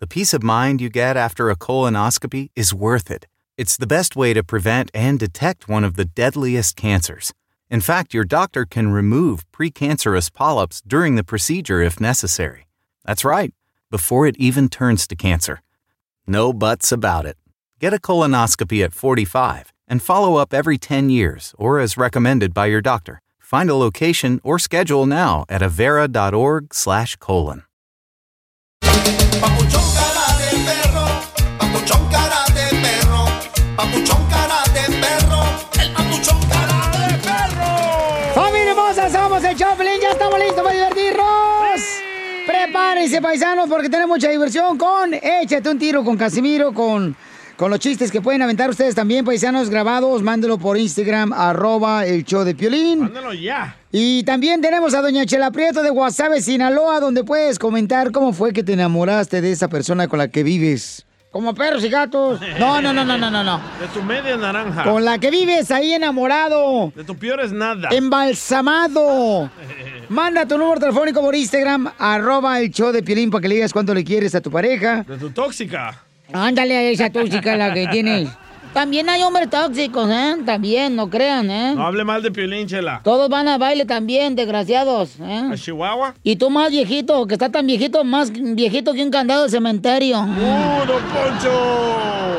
The peace of mind you get after a colonoscopy is worth it. It's the best way to prevent and detect one of the deadliest cancers. In fact, your doctor can remove precancerous polyps during the procedure if necessary. That's right, before it even turns to cancer. No buts about it. Get a colonoscopy at 45 and follow up every 10 years or as recommended by your doctor. Find a location or schedule now at avera.org/colon. papuchón cara de perro, el papuchón cara de perro. ¡Familia hermosa! Somos el Choplin, ya estamos listos para divertirnos. Prepárense, paisanos, porque tenemos mucha diversión con Échate un tiro con Casimiro, con, con los chistes que pueden aventar ustedes también, paisanos grabados. Mándelo por Instagram, arroba el show de Piolín. Mándalo ya. Y también tenemos a Doña Chela Prieto de Guasave, Sinaloa, donde puedes comentar cómo fue que te enamoraste de esa persona con la que vives. Como perros y gatos. No, no, no, no, no, no, no. De tu media naranja. Con la que vives ahí enamorado. De tu peor es nada. Embalsamado. Manda tu número telefónico por Instagram, arroba el show de Piolín para que le digas cuánto le quieres a tu pareja. De tu tóxica. Ándale a esa tóxica la que tienes. También hay hombres tóxicos, ¿eh? También, no crean, ¿eh? No hable mal de Piolín, Chela. Todos van a baile también, desgraciados, ¿eh? ¿A Chihuahua? Y tú más viejito, que está tan viejito, más viejito que un candado de cementerio. ¡Uh, don Poncho!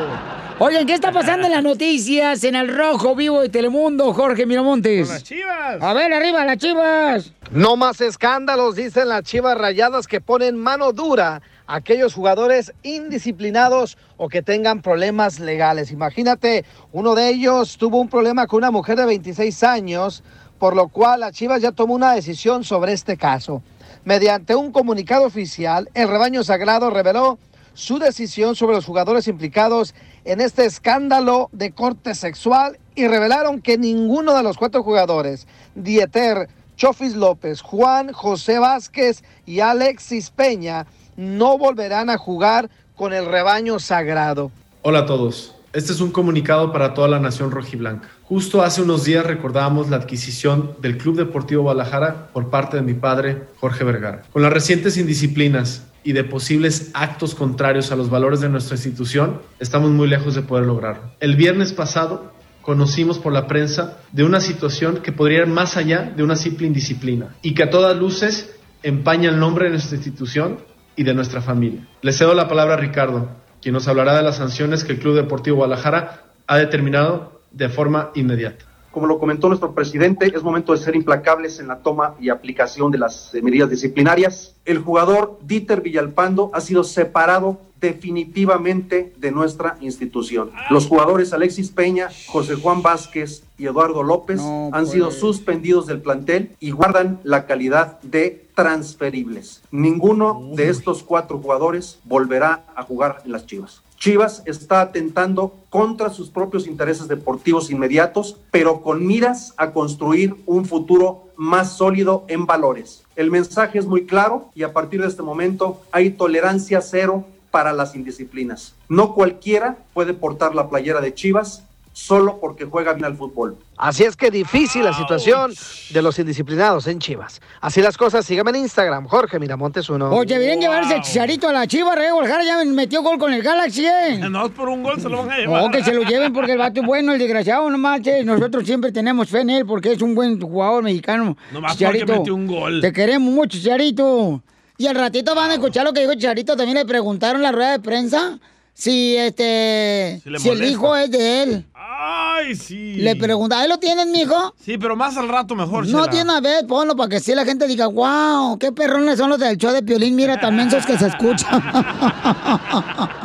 Oigan, ¿qué está pasando en las noticias en el Rojo Vivo de Telemundo, Jorge Miramontes? Con las chivas. A ver, arriba las chivas. No más escándalos, dicen las chivas rayadas que ponen mano dura aquellos jugadores indisciplinados o que tengan problemas legales. Imagínate, uno de ellos tuvo un problema con una mujer de 26 años, por lo cual la chivas ya tomó una decisión sobre este caso. Mediante un comunicado oficial, el rebaño sagrado reveló su decisión sobre los jugadores implicados en este escándalo de corte sexual y revelaron que ninguno de los cuatro jugadores, Dieter, Chofis López, Juan José Vázquez y Alexis Peña, no volverán a jugar con el rebaño sagrado. Hola a todos. Este es un comunicado para toda la nación rojiblanca. Justo hace unos días recordábamos la adquisición del Club Deportivo Guadalajara por parte de mi padre, Jorge Vergara. Con las recientes indisciplinas y de posibles actos contrarios a los valores de nuestra institución, estamos muy lejos de poder lograrlo. El viernes pasado conocimos por la prensa de una situación que podría ir más allá de una simple indisciplina y que a todas luces empaña el nombre de nuestra institución y de nuestra familia. Le cedo la palabra a Ricardo, quien nos hablará de las sanciones que el Club Deportivo Guadalajara ha determinado de forma inmediata. Como lo comentó nuestro presidente, es momento de ser implacables en la toma y aplicación de las eh, medidas disciplinarias. El jugador Dieter Villalpando ha sido separado definitivamente de nuestra institución. Los jugadores Alexis Peña, José Juan Vázquez y Eduardo López No, han sido suspendidos del plantel y guardan la calidad de transferibles. Ninguno de estos cuatro jugadores volverá a jugar en las Chivas. Chivas está atentando contra sus propios intereses deportivos inmediatos, pero con miras a construir un futuro más sólido en valores. El mensaje es muy claro y a partir de este momento hay tolerancia cero para las indisciplinas. No cualquiera puede portar la playera de Chivas solo porque juega bien al fútbol. Así es que difícil la situación de los indisciplinados en Chivas. Así las cosas, síganme en Instagram, Jorge Miramontes uno. Oye, deberían llevarse el chicharito a la chiva, Rey Guadalajara ya metió gol con el Galaxy, ¿eh? No, por un gol se lo van a llevar. No, que se lo lleven porque el vato es bueno, el desgraciado, no manches. Nosotros siempre tenemos fe en él porque es un buen jugador mexicano. Nomás porque metió un gol. Te queremos mucho, Chicharito. Y al ratito van a escuchar lo que dijo Chicharito. También le preguntaron en la rueda de prensa si este Si si el hijo es de él. Ay, sí. Le pregunta, ¿ahí lo tienes, mijo? Sí, pero más al rato mejor, No tiene una vez, ponlo para que sí la gente diga, wow, qué perrones son los del show de Piolín, mira también esos que se escuchan.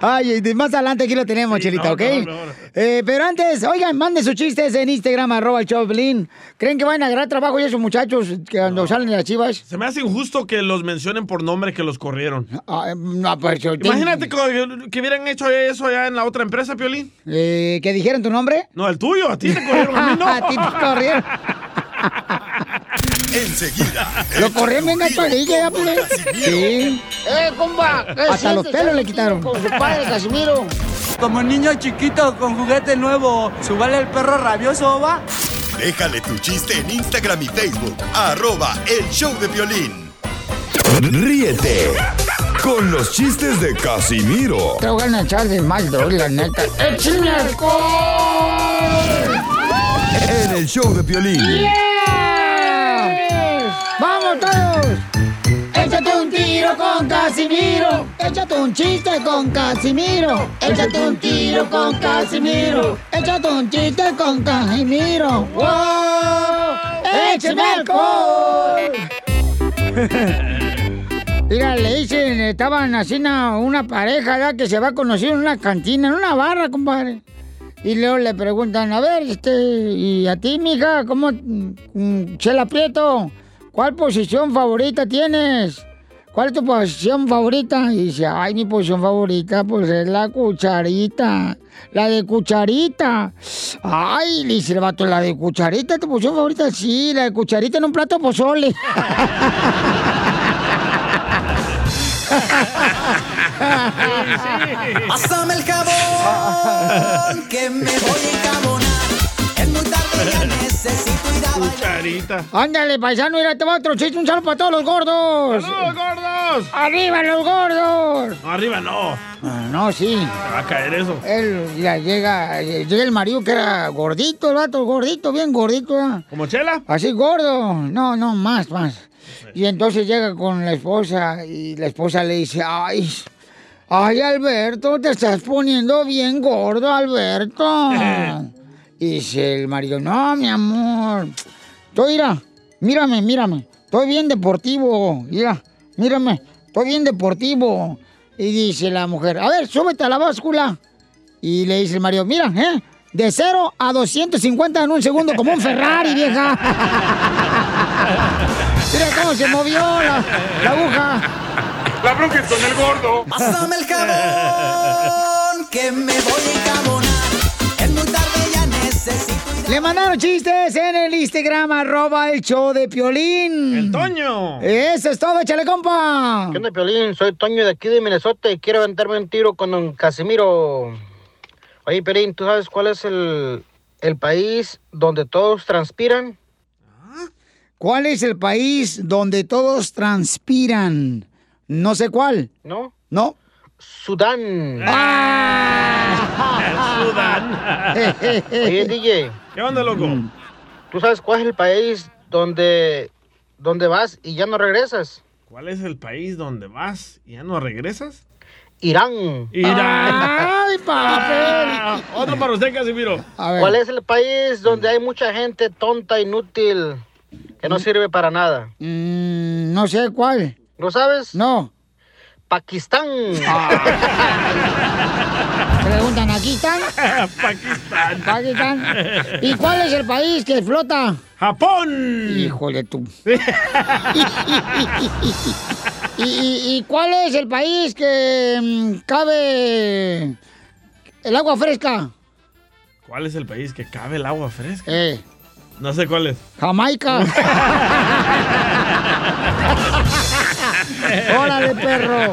Ay, de- más adelante aquí lo tenemos, Chelita, no, ¿ok? no, no, no. Eh, pero antes, oigan, manden sus chistes en Instagram, arroba el. ¿Creen que van a agarrar trabajo ya esos muchachos que cuando salen de las chivas? Se me hace injusto que los mencionen por nombre que los corrieron. Ah, no, pues, Imagínate que, que hubieran hecho eso allá en la otra empresa, Piolín. Eh, ¿Que dijeron tu nombre? No, el tuyo, a ti te corrieron, a mí no. a ti te corrieron. Enseguida. Lo corrieron bien gacho ahí, ya, pues. Sí. ¡Eh, compa! ¿qué Hasta los pelos le ¿Sabes quitaron. Con su padre, Casimiro. Como niño chiquito con juguete nuevo, ¿subale el perro rabioso, va? Déjale tu chiste en Instagram y Facebook. Arroba El Show de Violín. Ríete con los chistes de Casimiro Te voy a echar de mal, la neta. ¡Échame alcohol! en el show de Piolín. ¡Vamos todos! Échate un tiro con Casimiro. Échate un chiste con Casimiro. Échate un tiro con Casimiro. Échate un chiste con Casimiro. ¡Wow! ¡Échame alcohol! Mira, le dicen, estaban así una, una pareja ya que se va a conocer en una cantina, en una barra, compadre. Y luego le preguntan, a ver, este, y a ti, mija, ¿cómo, mm, Chela Prieto, cuál posición favorita tienes? ¿Cuál es tu posición favorita? Y dice, ay, mi posición favorita, pues es la cucharita. La de cucharita. Ay, le dice el vato, la de cucharita, tu posición favorita, sí, la de cucharita en un plato de pozole. Pásame el jabón, que me voy a encabonar. Cucharita. Ándale, paisano, mira, te va otro chiste, un saludo para todos los gordos. ¡Saludos, gordos! ¡Arriba los gordos! No, arriba no. Ah, no, sí. Te va a caer eso. Él ya llega, llega el marido que era gordito, el vato gordito, bien gordito. ¿verdad? ¿Como Chela? Así gordo. No, no, más, más. Y entonces llega con la esposa y la esposa le dice, ay, ay Alberto, te estás poniendo bien gordo, Alberto. y dice el marido, no, mi amor, estoy, mira, mírame, mírame, estoy bien deportivo, mira, mírame, estoy bien deportivo. Y dice la mujer, a ver, súbete a la báscula. Y le dice el marido, mira, ¿eh? De 0 a 250 en un segundo, como un Ferrari, vieja. Mira cómo se movió la, la aguja. La bronca es con el gordo. Pásame el jabón, que me voy a encabonar. Es muy tarde, Le mandaron chistes en el Instagram, arroba el show de Piolín. El Toño. Eso es todo, échale, compa. ¿Qué onda, Piolín? Soy Toño de aquí de Minnesota y quiero aventarme un tiro con don Casimiro. Oye, Piolín, ¿tú sabes cuál es el, el país donde todos transpiran? ¿Cuál es el país donde todos transpiran? No sé cuál. ¿No? ¿No? Sudán. El Sudán. Oye, DJ, ¿Qué onda, loco? Mm. ¿tú sabes cuál es el país donde, donde vas y ya no regresas? ¿Cuál es el país donde vas y ya no regresas? Irán. Irán. ¡Ay, papel! Ah, Otro para usted, Casimiro. A ver. ¿Cuál es el país donde hay mucha gente tonta, inútil, que no sirve para nada? Mm, no sé cuál. ¿No sabes? No. Pakistán. Preguntan, ¿aquí están? Pakistán. Pakistán. ¿Y cuál es el país que flota? Japón. Híjole tú. ¿Y, y, y cuál es el país que mm, cabe el agua fresca? ¿Cuál es el país que cabe el agua fresca? Eh, No sé cuál es. Jamaica. ¡Órale, perro!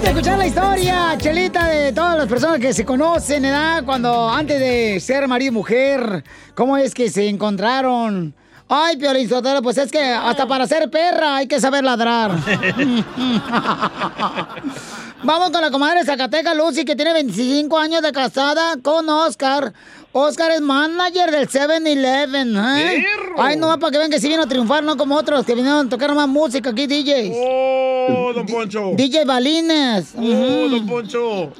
escuchar la historia, Chelita, de todas las personas que se conocen, ¿verdad? Cuando antes de ser marido y mujer, ¿cómo es que se encontraron? Ay, Piolín Sotelo, pues es que hasta para ser perra hay que saber ladrar. Vamos con la comadre de Zacatecas, Lucy, que tiene 25 años de casada con Oscar. Oscar es manager del 7-Eleven. ¿eh? Ay, no, para que vean que sí vino a triunfar, no como otros que vinieron a tocar más música aquí, DJs. ¡Oh, don Poncho! DJ Balines. ¡Oh, don Poncho!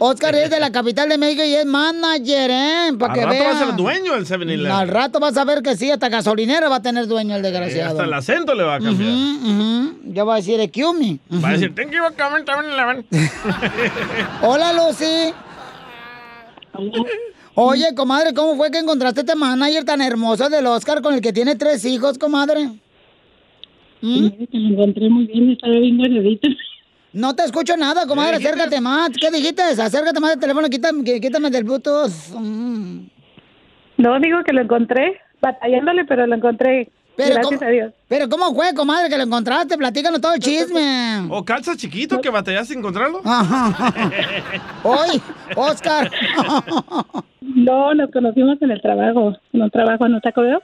Oscar es de la capital de México y es manager, ¿eh? Para Al que rato va a ser dueño del 7-Eleven. Al rato vas a ver que sí, hasta gasolinera va a tener dueño el Eh, desgraciado. Hasta el acento le va a cambiar. Ujú, ujú. Ya va a decir, excuse me. Va a decir, thank you for coming, 7-Eleven. Hola, Lucy. Oye, comadre, ¿cómo fue que encontraste este manager tan hermoso del Oscar con el que tiene tres hijos, comadre? ¿Mm? Que lo encontré muy bien, estaba bien guardadito. No te escucho nada, comadre, acércate más. ¿Qué dijiste? Acércate más del teléfono, quítame, quí- quítame del Bluetooth. Mm. No, digo que lo encontré, batallándole, pero lo encontré. Pero Gracias ¿cómo- a Dios. Pero ¿cómo fue, comadre, que lo encontraste? Platícanos todo el chisme. ¿O calza chiquito que batallaste en encontrarlo? Hoy, Oscar. No, nos conocimos en el trabajo. En un trabajo en un taco Bell.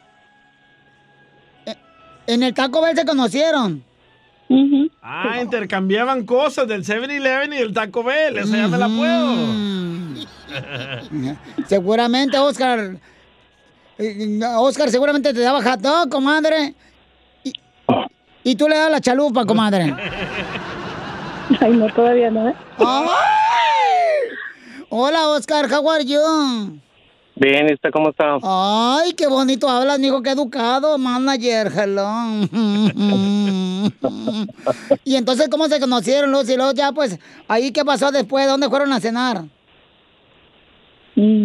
En el Taco Bell se conocieron. Ah, intercambiaban cosas del 7-Eleven y del Taco Bell. Esa ya me la puedo. Seguramente, Oscar. eh, Oscar seguramente te daba dog, comadre. Y, y tú le das la chalupa, comadre. Ay, no, todavía no, ¿eh? Ay. Hola, Oscar, how are you? Bien, ¿y usted cómo está? Ay, qué bonito hablas, mijo, qué educado, manager, hello. y entonces, ¿cómo se conocieron, Lucy? Y luego ya, pues, ahí, ¿qué pasó después? ¿Dónde fueron a cenar?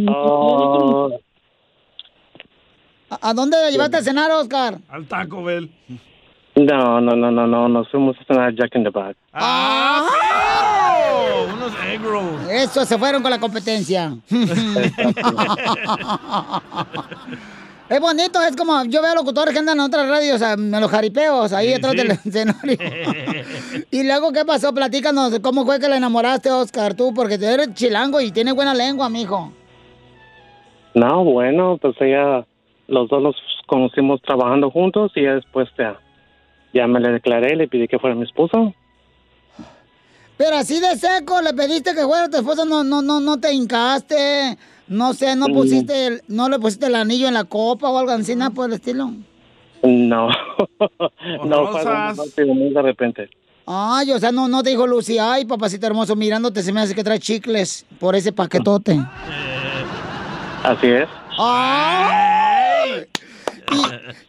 Oh, ¿A, a dónde la llevaste a cenar, Oscar? Al Taco Bell. no, no, no, no, no, nos fuimos a cenar Jack in the Box. ¡Ah, Unos egg rolls. Eso, se fueron con la competencia. Es bonito, es como, yo veo locutores que andan en otras radios, en los jaripeos, ahí Sí, detrás sí. del escenario. y luego, ¿qué pasó? Platícanos, ¿cómo fue que le enamoraste, Oscar, tú? Porque tú eres chilango y tienes buena lengua, mijo. No, bueno, pues ella, los dos nos conocimos trabajando juntos y ya después ya, ya me le declaré, le pedí que fuera mi esposo. Pero así de seco, le pediste que fuera tu esposa, no, no, no, no te hincaste, no sé, no pusiste, el- no le pusiste el anillo en la copa o algo así, nada por el estilo. No, no, fue muy de repente. Ay, o sea, no, no te dijo Lucy, ay, papacito hermoso, mirándote se me hace que trae chicles por ese paquetote. Así es. ¡Ay!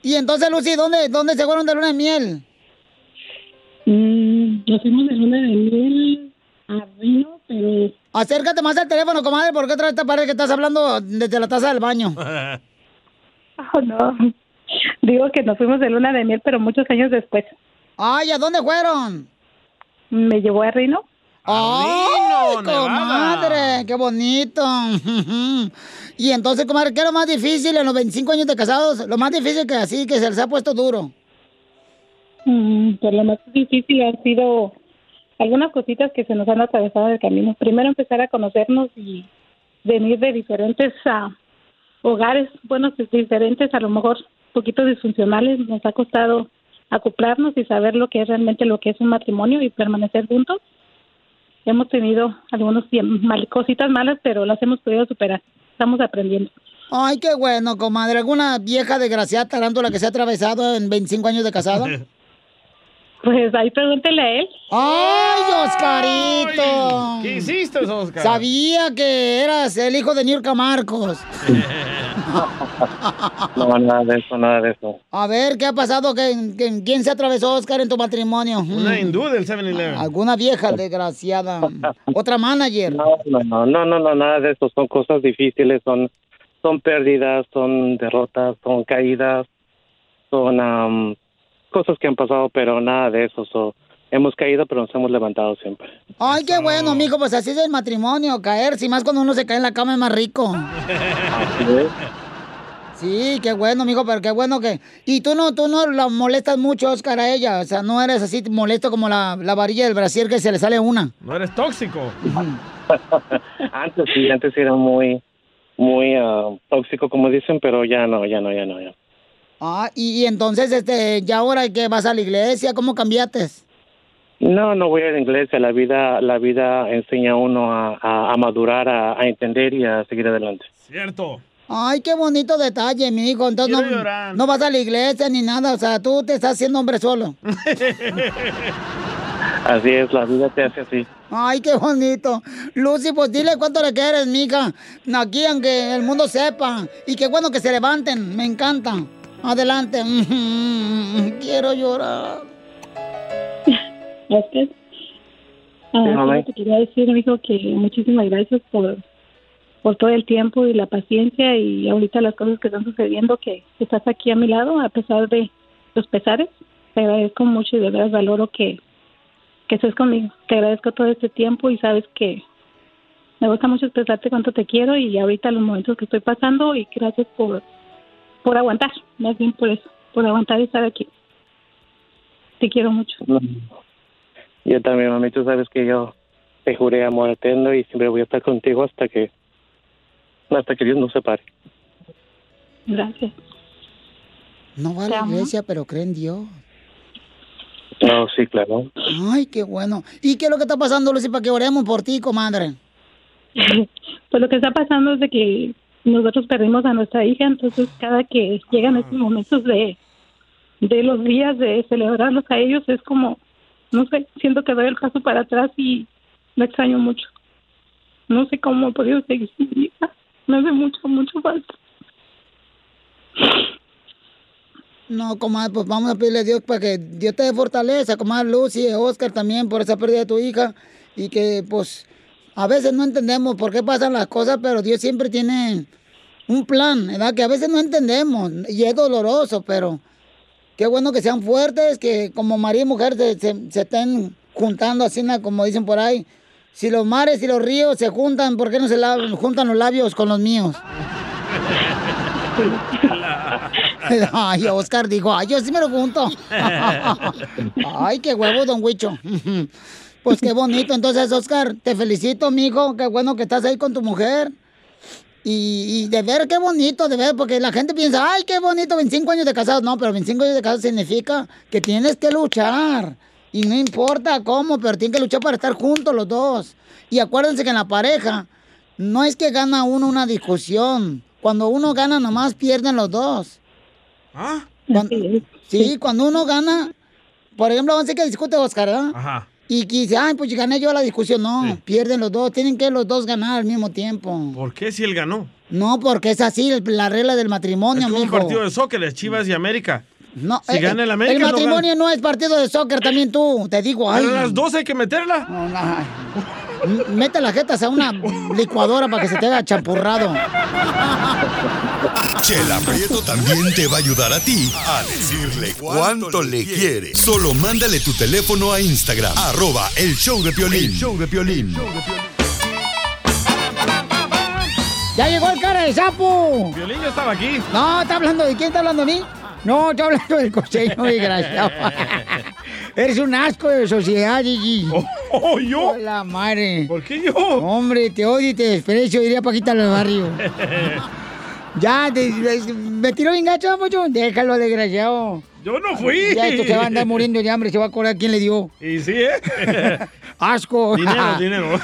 Y, y entonces, Lucy, ¿dónde, ¿dónde se fueron de luna de miel? Mm, nos fuimos de luna de miel a Reno, pero... Acércate más al teléfono, comadre, porque otra vez te parece que estás hablando desde la taza del baño. Oh, no. Digo que nos fuimos de luna de miel, pero muchos años después. Ay, ¿a dónde fueron? Me llevó a Reno. ¡Ay, comadre! ¡Qué bonito! y entonces, comadre, ¿qué es lo más difícil en los 25 años de casados? Lo más difícil que así, que se les ha puesto duro. Mm, pues lo más difícil han sido algunas cositas que se nos han atravesado en el camino. Primero empezar a conocernos y venir de diferentes ah, hogares, bueno, diferentes, a lo mejor un poquito disfuncionales. Nos ha costado acoplarnos y saber lo que es realmente lo que es un matrimonio y permanecer juntos. Hemos tenido algunos tiem- mal- cositas malas, pero las hemos podido superar. Estamos aprendiendo. Ay, qué bueno, comadre. ¿Alguna vieja desgraciada tarántula que se ha atravesado en 25 años de casado? Pues ahí pregúntele a él. ¡Ay, Oscarito! ¿Qué hiciste, Oscar? Sabía que eras el hijo de Niurka Marcos. No, nada de eso, nada de eso. A ver, ¿qué ha pasado? ¿Qué- qué- ¿Quién se atravesó, Oscar, en tu matrimonio? Una hindú del 7-Eleven. Alguna vieja desgraciada. Otra manager. No, no, no, no, no, no, nada de eso. Son cosas difíciles, son, son pérdidas, son derrotas, son caídas, son am, cosas que han pasado, pero nada de eso. So, hemos caído, pero nos hemos levantado siempre. Ay, qué bueno, mijo, pues así es el matrimonio, caerse, y más cuando uno se cae en la cama es más rico. Sí, qué bueno, mijo, pero qué bueno que... Y tú no, tú no la molestas mucho, Oscar, a ella, o sea, no eres así molesto como la, la varilla del brasier que se le sale una. No eres tóxico. antes sí, antes era muy, muy ah, tóxico, como dicen, pero ya no, ya no, ya no, ya. Ah, y, y entonces, este, ya ahora que vas a la iglesia, ¿cómo cambiaste? No, no voy a la iglesia. La vida, la vida enseña a uno a, a- a madurar, a, a entender y a seguir adelante. Cierto. Ay, qué bonito detalle, mi hijo. Entonces Quiero no, llorar. no vas a la iglesia ni nada. O sea, tú te estás haciendo hombre solo. Así es, la vida te hace así. Ay, qué bonito. Lucy, pues dile cuánto le quieres, mija. Aquí, aunque el mundo sepa. Y qué bueno que se levanten. Me encanta. Adelante. Quiero llorar. Gracias. Ah, te quería decir, mijo, que muchísimas gracias por, por todo el tiempo y la paciencia y ahorita las cosas que están sucediendo, que estás aquí a mi lado a pesar de los pesares. Te agradezco mucho y de verdad valoro que, que estés conmigo. Te agradezco todo este tiempo y sabes que me gusta mucho expresarte cuánto te quiero y ahorita los momentos que estoy pasando y gracias por, por aguantar, más bien por eso, por aguantar y estar aquí. Te quiero mucho. Yo también, mami, tú sabes que yo te juré amor eterno y siempre voy a estar contigo hasta que hasta que Dios nos separe. Gracias. No va a la iglesia, pero cree en Dios. No, sí, claro. Ay, qué bueno. ¿Y qué es lo que está pasando, Lucy, para que oremos por ti, comadre? Pues lo que está pasando es de que nosotros perdimos a nuestra hija, entonces cada que llegan estos momentos de, de los días de celebrarlos a ellos es como, no sé, siento que doy el paso para atrás y me extraño mucho. No sé cómo he podido seguir sin mi hija. Me hace mucho, mucho falta. No, comadre, pues vamos a pedirle a Dios para que Dios te dé fortaleza, comadre Lucy, Oscar también por esa pérdida de tu hija. Y que, pues, a veces no entendemos por qué pasan las cosas, pero Dios siempre tiene un plan, ¿verdad? Que a veces no entendemos y es doloroso, pero qué bueno que sean fuertes, que como marido y mujer se, se- estén juntando así, como dicen por ahí. Si los mares y los ríos se juntan, ¿por qué no se juntan los labios con los míos? Ay, Oscar dijo, ay, yo sí me lo junto. Ay, qué huevo, don Huicho. Pues qué bonito. Entonces, Oscar, te felicito, mijo. Qué bueno que estás ahí con tu mujer. Y, y de ver qué bonito, de ver, porque la gente piensa, ay, qué bonito, 25 años de casados. No, pero 25 años de casados significa que tienes que luchar. Y no importa cómo, pero tienen que luchar para estar juntos los dos. Y acuérdense que en la pareja no es que gana uno una discusión. Cuando uno gana, nomás pierden los dos. ¿Ah? Cuando- sí, cuando uno gana, por ejemplo, vamos a decir que discute Oscar, ¿verdad? Ajá. Y dice, ay, pues gané yo la discusión. No, pierden los dos. Tienen que los dos ganar al mismo tiempo. ¿Por qué si él ganó? No, porque es así el- la regla del matrimonio, Es como un partido de sócer, es Chivas y América. No, si eh, gana el el América, no gana. matrimonio no, es partido de soccer también tú, te digo. Ay, Pero a las 12 hay que meterla. No, no, Mete las jetas a una licuadora para que se te haga champurrado. Chela Prieto también te va a ayudar a ti a decirle cuánto le quiere. Solo mándale tu teléfono a Instagram, arroba el show de Piolín. El show de Piolín. ¡Ya llegó el cara de sapo! Violín ya estaba aquí. No, ¿está hablando de quién? ¿Está hablando de mí? No, está hablando del costeño, desgraciado. Eres un asco de sociedad, Gigi. Oh, ¿yo? Hola, madre. ¿Por qué yo? Hombre, te odio y te desprecio, diría Paquita del barrio. Ya, te- te- me tiró bien gacho, mucho. Déjalo, desgraciado. Yo no fui. Ya esto se va a andar muriendo de hambre, se va a acordar quién le dio. Y sí, ¿eh? Asco. dinero, dinero.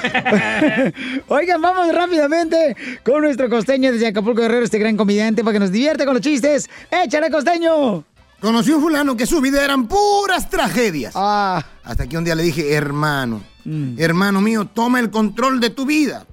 Oigan, vamos rápidamente con nuestro costeño desde Acapulco Guerrero, este gran comediante, para que nos divierta con los chistes. ¡Échale, costeño! Conocí un fulano que su vida eran puras tragedias. Ah. Hasta que un día le dije, hermano, hermano mío, toma el control de tu vida.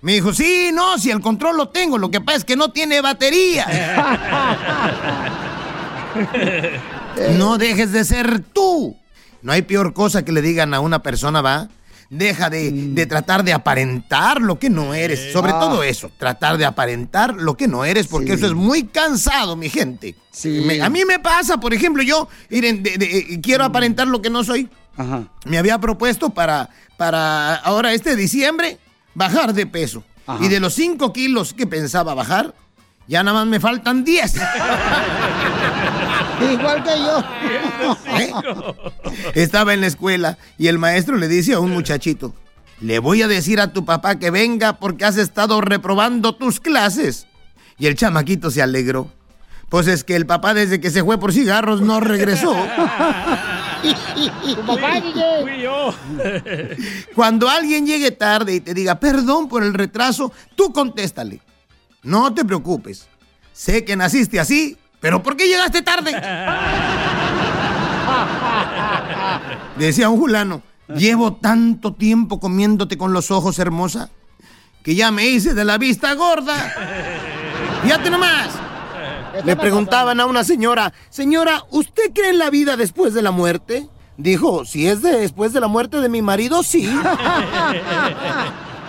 Me dijo, sí, no, si el control lo tengo, lo que pasa es que no tiene batería. no dejes de ser tú. No hay peor cosa que le digan a una persona, va. Deja de, de tratar de aparentar lo que no eres. Sobre Ah. todo eso, tratar de aparentar lo que no eres, porque eso es muy cansado, mi gente. Me- a mí me pasa, por ejemplo, yo miren, de- de- eh, quiero aparentar lo que no soy. Me había propuesto para, para ahora este diciembre bajar de peso. Y de los 5 kilos que pensaba bajar, ya nada más me faltan 10. Igual que yo. Estaba en la escuela y el maestro le dice a un muchachito, le voy a decir a tu papá que venga porque has estado reprobando tus clases. Y el chamaquito se alegró. Pues es que el papá desde que se fue por cigarros no regresó. Tu papá, DJ. Fui yo. Cuando alguien llegue tarde y te diga perdón por el retraso, tú contéstale. No te preocupes. Sé que naciste así, pero ¿por qué llegaste tarde? Decía un fulano, llevo tanto tiempo comiéndote con los ojos, hermosa, que ya me hice de la vista gorda. Fíjate nomás. Le preguntaban a una señora, señora, ¿usted cree en la vida después de la muerte? Dijo, si es de- después de la muerte de mi marido, sí.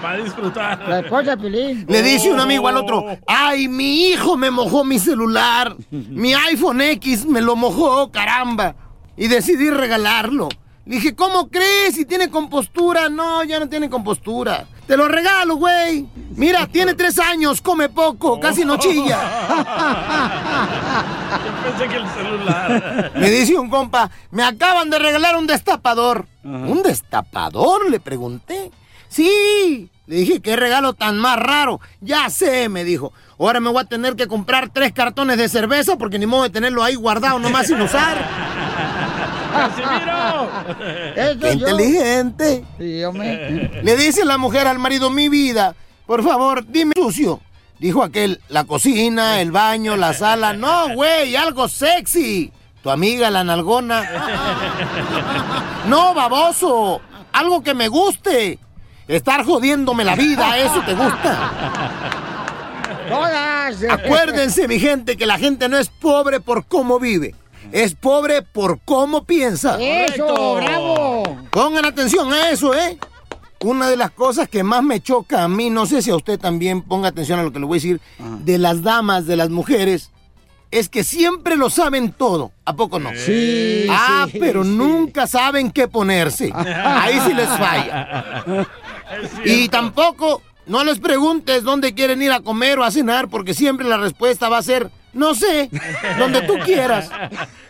Para disfrutar. La esposa de Piolín. Le dice un amigo al otro, ay, mi hijo me mojó mi celular, mi iPhone X me lo mojó, caramba, y decidí regalarlo. Le dije, ¿cómo crees? Si tiene compostura. No, ya no tiene compostura. Te lo regalo, güey. Mira, tiene tres años, come poco, casi no chilla. Yo pensé que el celular. Me dice un compa, me acaban de regalar un destapador. ¿Un destapador? Le pregunté. Sí. Le dije, qué regalo tan más raro. Ya sé, me dijo. Ahora me voy a tener que comprar tres cartones de cerveza porque ni modo de tenerlo ahí guardado nomás sin usar. Qué inteligente. Sí, hombre. Le dice la mujer al marido, mi vida, por favor, dime sucio. Dijo aquel, la cocina, el baño, la sala. No, güey, algo sexy. Tu amiga, la nalgona. No, baboso. Algo que me guste. Estar jodiéndome la vida, eso te gusta. Todas. Acuérdense, mi gente, que la gente no es pobre por cómo vive. Es pobre por cómo piensa. Eso, Correcto. bravo. Pongan atención a eso, ¿eh? Una de las cosas que más me choca a mí, no sé si a usted también ponga atención a lo que le voy a decir, de las damas, de las mujeres, es que siempre lo saben todo. ¿A poco no? Sí, Ah, sí, pero sí. nunca saben qué ponerse. Ahí sí les falla. Y tampoco no les preguntes dónde quieren ir a comer o a cenar, porque siempre la respuesta va a ser, no sé, donde tú quieras.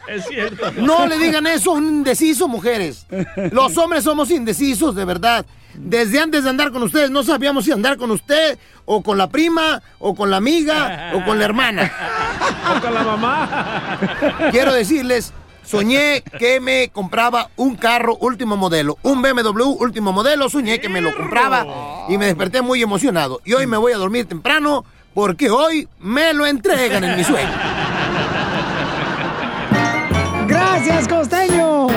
Es cierto. No le digan eso a un indeciso, mujeres. Los hombres somos indecisos, de verdad. Desde antes de andar con ustedes no sabíamos si andar con usted, o con la prima, o con la amiga, o con la hermana. O con la mamá. Quiero decirles, soñé que me compraba un carro último modelo, un BMW último modelo, soñé que me lo compraba y me desperté muy emocionado. Y hoy me voy a dormir temprano porque hoy me lo entregan en mi sueño. Gracias, costeño.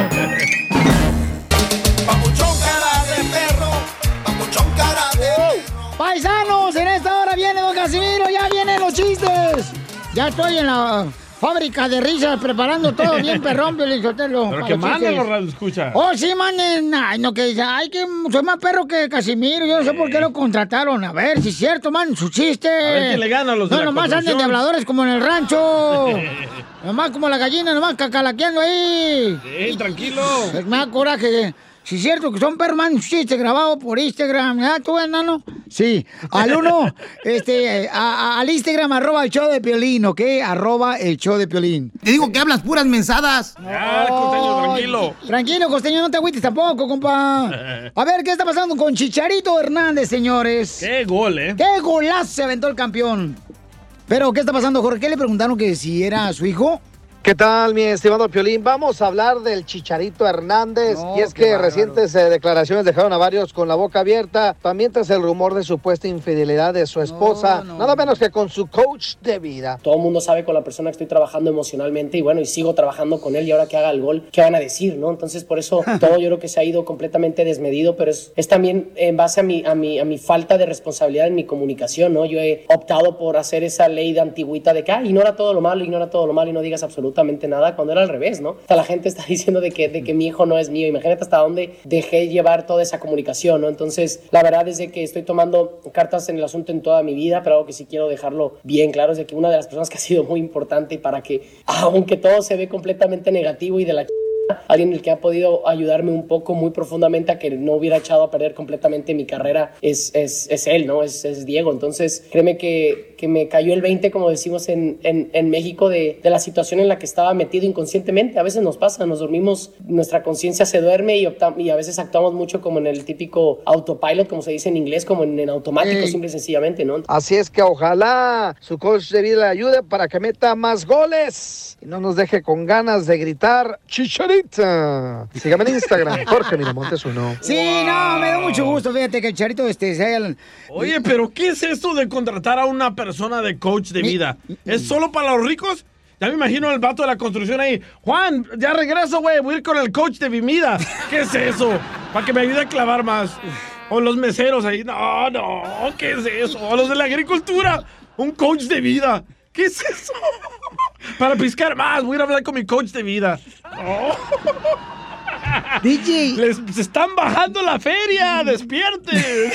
Papuchón cara de perro, papuchón cara de Paisanos, en esta hora viene don Casimiro, ya vienen los chistes. Ya estoy en la fábrica de risas preparando todo bien perrón, Piolín Sotelo. Pero que manden los radioescuchas. Oh, sí, manden. Ay, no, que dice, ay, que soy más perro que Casimiro. Yo no sé por qué lo contrataron. A ver, si es cierto, man, su chiste. A ver quién le gana a los de No, la nomás anden de habladores como en el rancho. nomás como la gallina, nomás cacalaqueando ahí. Sí, tranquilo. Es- Me da coraje. Si es cierto que son perros, man, su chiste grabado por Instagram. ¿Ah, tú, enano? Sí. Al uno, este, a- a- al Instagram, arroba el show de Piolín, ¿ok? Arroba el show de Piolín. Te digo que hablas puras mensadas. Ah, costeño, tranquilo. Tranquilo, costeño, no te agüites tampoco, compa. A ver, ¿qué está pasando con Chicharito Hernández, señores? Qué gol, ¿eh? ¿Qué golazo se aventó el campeón? Pero, ¿qué está pasando, Jorge? ¿Qué le preguntaron que si era su hijo? ¿Qué tal, mi estimado Piolín? Vamos a hablar del Chicharito Hernández. No, y es que bárbaro. recientes eh, declaraciones dejaron a varios con la boca abierta, también tras el rumor de supuesta infidelidad de su esposa, nada menos que con su coach de vida. Todo el mundo sabe con la persona que estoy trabajando emocionalmente y bueno, y sigo trabajando con él y ahora que haga el gol, ¿qué van a decir, no? Entonces por eso todo yo creo que se ha ido completamente desmedido, pero es, es también en base a mi, a, mi, a mi falta de responsabilidad en mi comunicación, ¿no? Yo he optado por hacer esa ley de antigüita de que, ah, ignora todo lo malo, ignora todo lo malo y no digas absolutamente nada, cuando era al revés, ¿no? Hasta la gente está diciendo de que, de que mi hijo no es mío, imagínate hasta dónde dejé llevar toda esa comunicación, ¿no? Entonces, la verdad es que estoy tomando cartas en el asunto en toda mi vida, pero algo que sí quiero dejarlo bien claro es de que una de las personas que ha sido muy importante para que, aunque todo se ve completamente negativo y de la alguien el que ha podido ayudarme un poco muy profundamente a que no hubiera echado a perder completamente mi carrera es, es, es él, ¿no? Es, es Diego. Entonces, créeme que, que me cayó el 20, como decimos en, en, en México, de, de la situación en la que estaba metido inconscientemente. A veces nos pasa, nos dormimos, nuestra conciencia se duerme y, opta- y a veces actuamos mucho como en el típico autopilot, como se dice en inglés, como en, en automático, Ey. simple y sencillamente, ¿no? Así es que ojalá su coach de vida le ayude para que meta más goles y no nos deje con ganas de gritar Chicharito. Bonita. Sígame en Instagram, Jorge Miramontes uno. Sí, no, me da mucho gusto, fíjate que el Charito este se haya... Oye, pero ¿qué es esto de contratar a una persona de coach de vida? ¿Es solo para los ricos? Ya me imagino el vato de la construcción ahí. Juan, ya regreso, güey. Voy a ir con el coach de mi vida. ¿Qué es eso? Para que me ayude a clavar más. O los meseros ahí. No, no. ¿Qué es eso? O los de la agricultura. Un coach de vida. ¿Qué es eso? Para piscar más. Voy a ir a hablar con mi coach de vida. No. DJ. Les están bajando la feria. Despierte.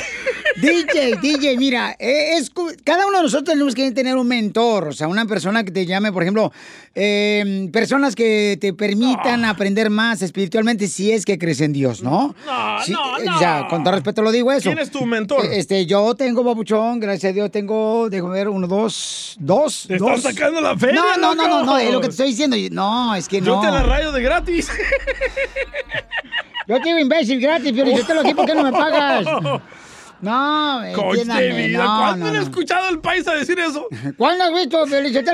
DJ, DJ, mira, eh, es, cada uno de nosotros tenemos que tener un mentor, o sea, una persona que te llame, por ejemplo, eh, personas que te permitan aprender más espiritualmente si es que crees en Dios, ¿no? No, Sí, no, no. Ya, con todo respeto lo digo eso. ¿Quién es tu mentor? Eh, Este, yo tengo babuchón, gracias a Dios tengo, déjame ver, uno, dos, dos, Te dos. estás sacando la feria, No, no, no, no, no, es lo que te estoy diciendo. No, es que Yo no. te la rayo de gratis. Yo te digo imbécil gratis, pero yo te lo aquí, ¿por qué no me pagas? No, Coach de vida. no, ¿Cuándo no, no. escuchado al paisa decir eso? ¿Cuándo has visto,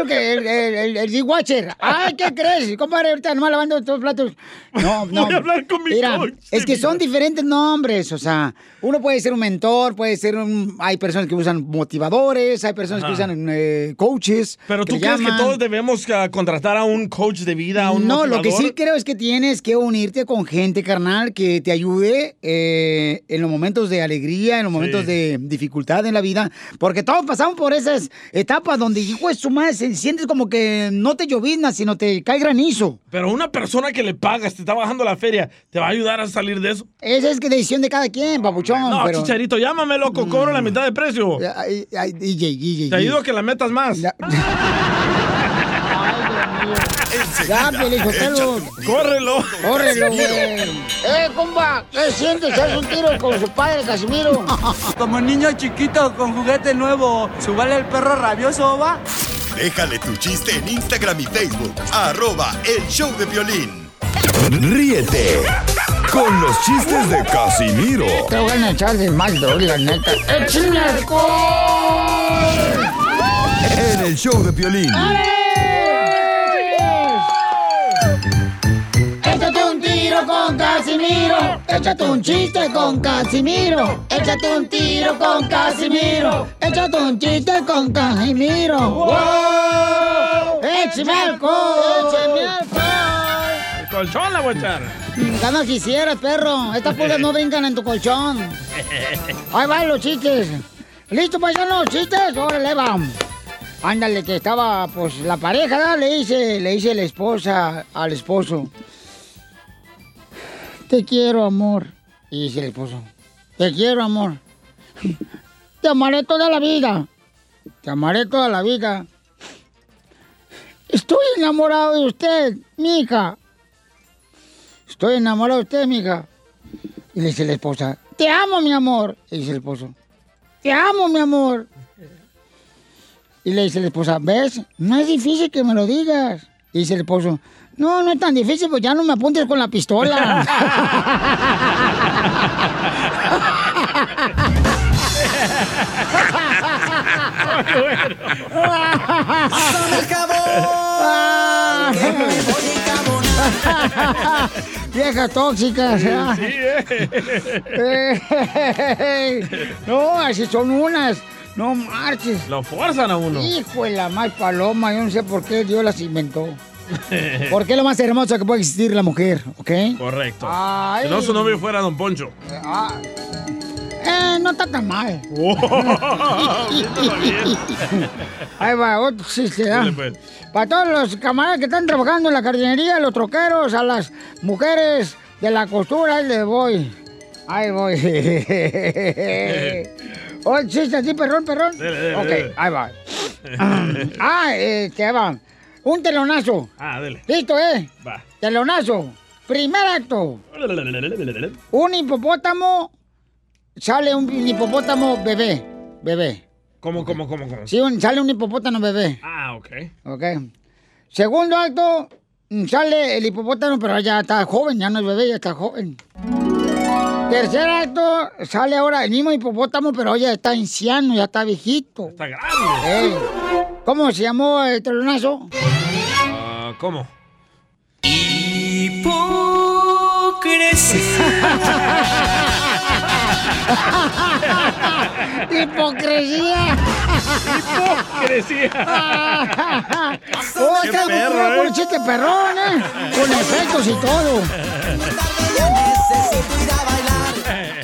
que el, el, el, el D-Watcher? Ay, ¿qué crees? Compadre, ahorita nomás lavando todos los platos. No, no. Voy a hablar con mi Mira, coach es que son diferentes nombres, o sea, uno puede ser un mentor, puede ser un... Hay personas que usan motivadores, hay personas que usan eh, coaches. Pero tú crees que todos debemos ah, contratar a un coach de vida, a un No, lo que sí creo es que tienes que unirte con gente, carnal, que te ayude eh, en los momentos de alegría, en los momentos de dificultad en la vida, porque todos pasamos por esas etapas donde, hijo de su madre, se sientes como que no te llovizna, sino te cae granizo. Pero una persona que le pagas, te está bajando la feria, ¿te va a ayudar a salir de eso? Esa es decisión de cada quien, papuchón. No, pero... Mm. chicharito, llámame, loco, cobro la mitad de precio. Ay, ay, DJ, DJ. Te ayudo a que la metas más. Ya, Pielichotelo. Córrelo. Córrelo, güey. Eh, compa, ¿qué sientes? ¿Haz un tiro con su padre, Casimiro? Como niño chiquito con juguete nuevo, ¿subale el perro rabioso, va? Déjale tu chiste en Instagram y Facebook. Arroba el show de violín. Ríete con los chistes de Casimiro Te voy a echar de mal, la neta. ¡Échame alcohol! en el show de Piolín. Échate tiro con Casimiro. Échate un chiste con Casimiro. Échate un tiro con Casimiro. Échate un chiste con Casimiro. ¡Wow! ¡Échame alcohol! ¡Échame alcohol! El colchón la voy a echar. Ganas quisieras, perro. Estas pulgas no brincan en tu colchón. Ahí van los chistes. ¿Listo, paisanos? ¿Chistes? Órale, vamos. Ándale, que estaba, pues, la pareja, ¿verdad? Le dice, le dice la esposa al esposo. Te quiero, amor. Y dice el esposo. Te quiero, amor. Te amaré toda la vida. Te amaré toda la vida. Estoy enamorado de usted, mija. Estoy enamorado de usted, mija. Y le dice la esposa, te amo, mi amor. Y dice el esposo, te amo, mi amor. Y le dice la esposa, ¿ves? No es difícil que me lo digas. Y dice el esposo, no, no es tan difícil, pues ya no me apuntes con la pistola. Viejas tóxicas. ¿eh? no, así son unas. No marches. Lo forzan a uno. Hijo de la más paloma, yo no sé por qué Dios las inventó. Porque es lo más hermoso que puede existir la mujer, ¿ok? Correcto. Ay. Si no, su novio fuera Don Poncho. Ah. Eh, no está tan mal. Viéndolo bien. Ahí va, otro chiste, ¿ah? Dale, pues. Para todos los camaradas que están trabajando en la jardinería, los troqueros, a las mujeres de la costura, ahí les voy. Ahí voy. Otro chiste así, perrón, perrón. Dele, dele, ok, ahí va. ah, este, ahí va. Un telonazo. Ah, dele. Listo, ¿eh? Va. Telonazo. Primer acto. Un hipopótamo. Sale un hipopótamo bebé. Bebé. ¿Cómo, cómo, cómo, cómo? Sí, un- sale un hipopótamo bebé. Ah, ok. Ok. Segundo acto, mm, sale el hipopótamo, pero ya está joven, ya no es bebé, ya está joven. Tercer acto, sale ahora el mismo hipopótamo, pero ya está anciano, ya está viejito. Está grande. Ey. ¿Cómo se llamó el telonazo? Ah, ¿Cómo? Hipopótamo. ¡Hipocresía! ¡Hipocresía! ¡Oh, Qué está perro, ¿eh? un chiste perrón, eh! Con efectos y todo.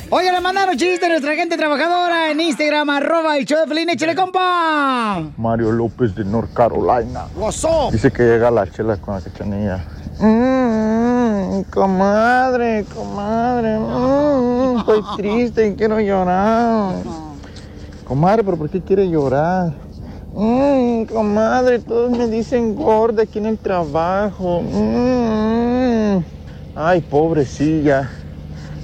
Oye, le mandaron chistes a nuestra gente trabajadora en Instagram, arroba el show de Pelín, échale compa. Mario López de North Carolina. What's up? Dice que llega la chela con la cachanilla. Mm, comadre, comadre, mm, estoy triste y quiero llorar. Comadre, pero ¿por qué quiere llorar? Mm, comadre, todos me dicen gorda aquí en el trabajo. Mm, ay, pobrecilla.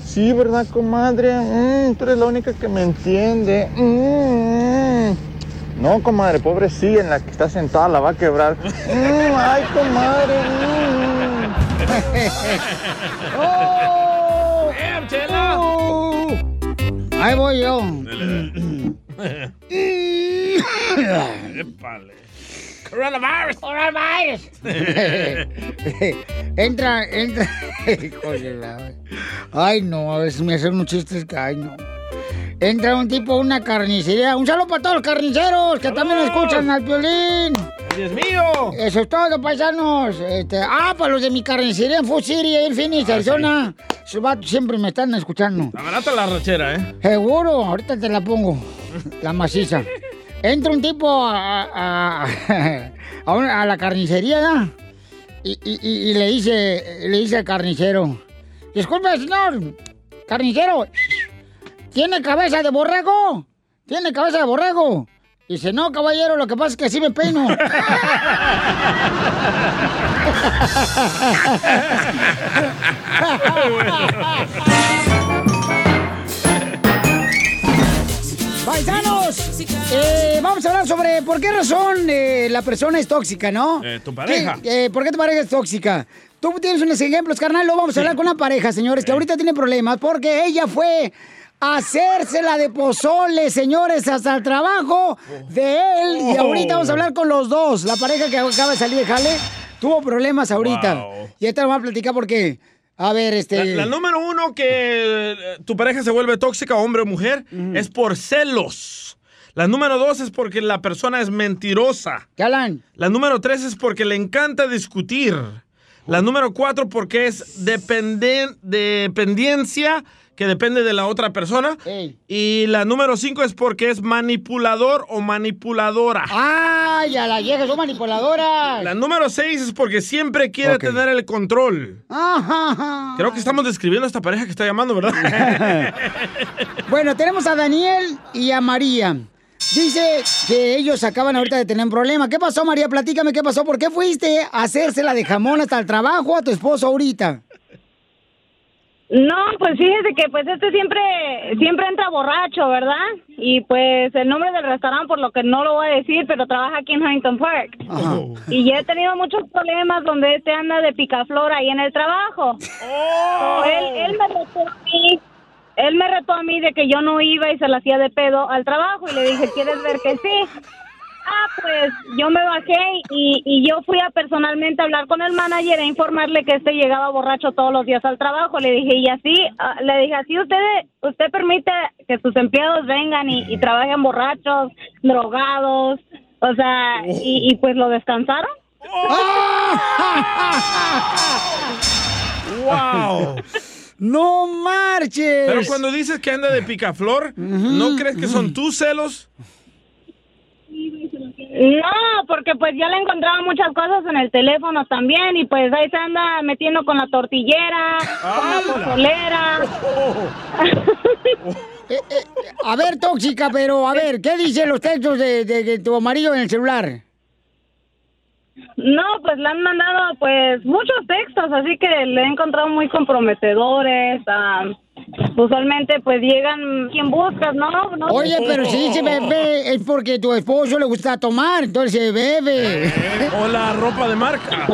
Sí, ¿verdad, comadre? Mm, tú eres la única que me entiende. Mm. No, comadre, pobrecilla, en la que está sentada la va a quebrar. Mm, ay, comadre. ¡Oh! ¡Oh! Ahí voy yo. Coronavirus. Coronavirus. entra, entra. La- Ay, no, a veces me hacen unos chistes que, ay, no. Entra un tipo a una carnicería. Un saludo para todos los carniceros que también escuchan al violín. ¡Dios mío! Eso es todo, paisanos. Este, ah, para los de mi carnicería en Food City, ahí en Phoenix, Arizona. Esos vatos siempre me están escuchando. Está barata la rachera, ¿eh? Seguro, ahorita te la pongo. La maciza. Entra un tipo a, a, a una- la carnicería, ¿ya? Y, y- y- y le dice, le dice al carnicero, disculpe, señor, carnicero, ¿tiene cabeza de borrego? ¿Tiene cabeza de borrego? Dice, no, caballero, lo que pasa es que así me peino. Paisanos, eh, vamos a hablar sobre por qué razón eh, la persona es tóxica, ¿no? Eh, tu pareja. ¿Qué- eh, ¿Por qué tu pareja es tóxica? Tú tienes unos ejemplos, carnal. Luego vamos a hablar con una pareja, señores, que ahorita tiene problemas porque ella fue a hacérsela de pozole, señores, hasta el trabajo de él. Y ahorita vamos a hablar con los dos. La pareja que acaba de salir de jale tuvo problemas ahorita. Wow. Y ahorita vamos a platicar por qué. A ver, este... La, la número uno que eh, tu pareja se vuelve tóxica, hombre o mujer, es por celos. La número dos es porque la persona es mentirosa. ¿Qué hablan? La número tres es porque le encanta discutir. La número cuatro porque es dependen- dependencia que depende de la otra persona. Y la número cinco es porque es manipulador o manipuladora. ¡Ay, a la vieja son manipuladoras! La número seis es porque siempre quiere tener el control. Ajá. Creo que estamos describiendo a esta pareja que está llamando, ¿verdad? Bueno, tenemos a Daniel y a María. Dice que ellos acaban ahorita de tener un problema. ¿Qué pasó, María? Platícame qué pasó. ¿Por qué fuiste a hacérsela de jamón hasta el trabajo a tu esposo ahorita? No, pues fíjese que pues este siempre siempre entra borracho, ¿verdad? Y pues el nombre del restaurante por lo que no lo voy a decir, pero trabaja aquí en Huntington Park. Y ya he tenido muchos problemas donde este anda de picaflor ahí en el trabajo. So, él, él me retó a mí, él me retó a mí de que yo no iba y se la hacía de pedo al trabajo y le dije, ¿quieres ver que sí? Ah, pues yo me bajé y, y yo fui a personalmente hablar con el manager e informarle que este llegaba borracho todos los días al trabajo. Le dije, y así, ah, le dije, así usted, usted permite que sus empleados vengan y, y trabajen borrachos, drogados, o sea, y, y pues lo descansaron. ¡Wow! ¡No marches! Pero cuando dices que anda de picaflor, ¿no crees que son tus celos? No, porque pues ya le encontraba muchas cosas en el teléfono también y pues ahí se anda metiendo con la tortillera, con la pozolera. Eh, A ver, tóxica, pero a ver, ¿qué dicen los textos de, de- de tu amarillo en el celular? No, pues le han mandado pues muchos textos, así que le he encontrado muy comprometedores. ah, usualmente pues llegan quien buscas, ¿no? No Oye, sé. pero si dice bebé es porque tu esposo le gusta tomar, entonces bebe. O la ropa de marca.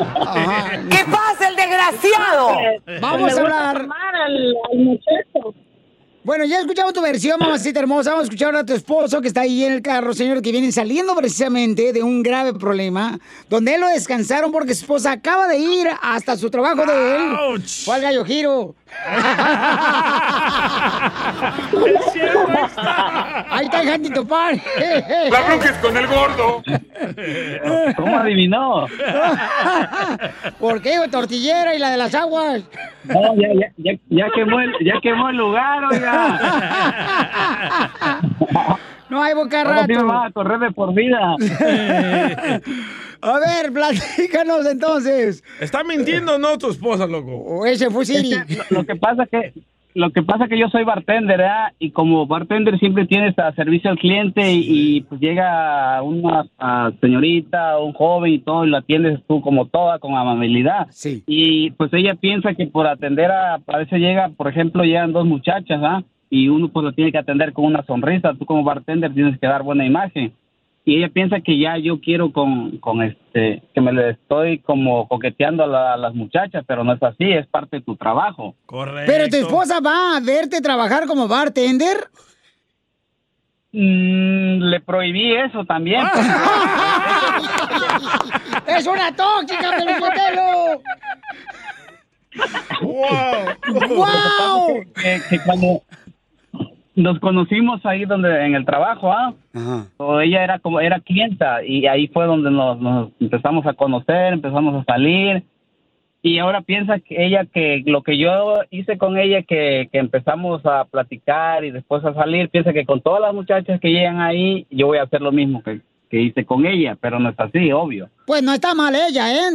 ¿Qué pasa, el desgraciado? Vamos a hablar. tomar al, al muchacho. Bueno, ya escuchamos tu versión, mamacita hermosa. Vamos a escuchar ahora a tu esposo que está ahí en el carro, señor, que viene saliendo precisamente de un grave problema, donde él lo descansaron porque su esposa acaba de ir hasta su trabajo de él. Fue al gallo giro. Ahí está el Jantito Pan. La bronca es con el gordo. ¿Cómo adivinó? ¿Por qué? Tortillera y la de las aguas. No, ya, ya, ya, ya quemó el, ya quemó el lugar, oiga. No hay boca rato. van a correr de por vida. A ver, platícanos entonces. Está mintiendo, ¿no? Tu esposa, loco. O ese fue lo, lo que pasa que lo que pasa que yo soy bartender, ¿verdad? Y como bartender siempre tienes a servicio al cliente y, y, pues llega una a señorita, un joven y todo y la atiendes tú como toda con amabilidad. Sí. Y pues ella piensa que por atender a a veces llega, por ejemplo, llegan dos muchachas, ¿ah? Y uno pues lo tiene que atender con una sonrisa, tú como bartender tienes que dar buena imagen. Y ella piensa que ya yo quiero con, con este, que me le estoy como coqueteando a, la- a las muchachas, pero no es así, es parte de tu trabajo. Correcto. Pero tu esposa va a verte trabajar como bartender. Mm, le prohibí eso también. ¡Es una tóxica, Pelizotelo! ¡Wow! ¡Wow! Que, que cuando nos conocimos ahí donde en el trabajo, ¿ah? O ella era como era clienta y ahí fue donde nos, nos empezamos a conocer, empezamos a salir. Y ahora piensa que ella que lo que yo hice con ella que, que empezamos a platicar y después a salir piensa que con todas las muchachas que llegan ahí yo voy a hacer lo mismo. Que, que hice con ella, pero no es así, obvio. Pues no está mal ella, ¿eh?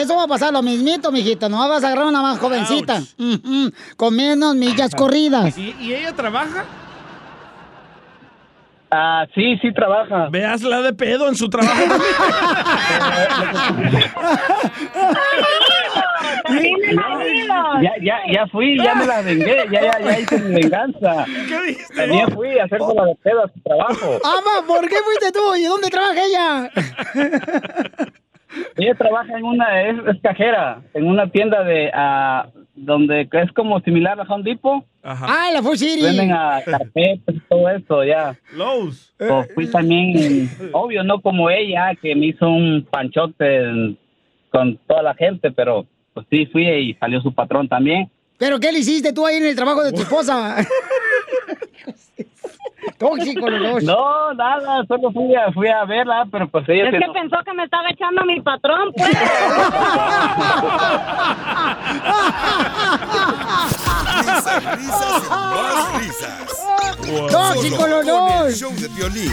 Eso va a pasar lo mismito, mijito. No vas a agarrar una más jovencita. Ujú, Con menos millas corridas. ¿Y, y ella trabaja? Ah, sí, sí trabaja. Veas la de pedo en su trabajo. Ya, ya, ya fui, ya me la vengué, ya, ya, ya hice mi venganza. También fui a hacerme la de pedo a su trabajo. Ama, ¿por qué fuiste tú? ¿Y dónde trabaja ella? Ella trabaja en una, es, es cajera, en una tienda de, ah, donde es como similar a Home Depot. Ah, la Food City. Venden a carpetas y todo eso, ya. Lowe's. O fui también, obvio, no como ella, que me hizo un panchote en- con toda la gente, pero pues sí fui y salió su patrón también. ¿Pero qué le hiciste tú ahí en el trabajo de tu esposa? Tóxico los dos. No, nada, solo fui a, fui a verla, pero pues ella Es que pensó que me estaba echando a mi patrón, pues. Risas, risas más risas. Tóxico Solo los con el dos. show de Piolín.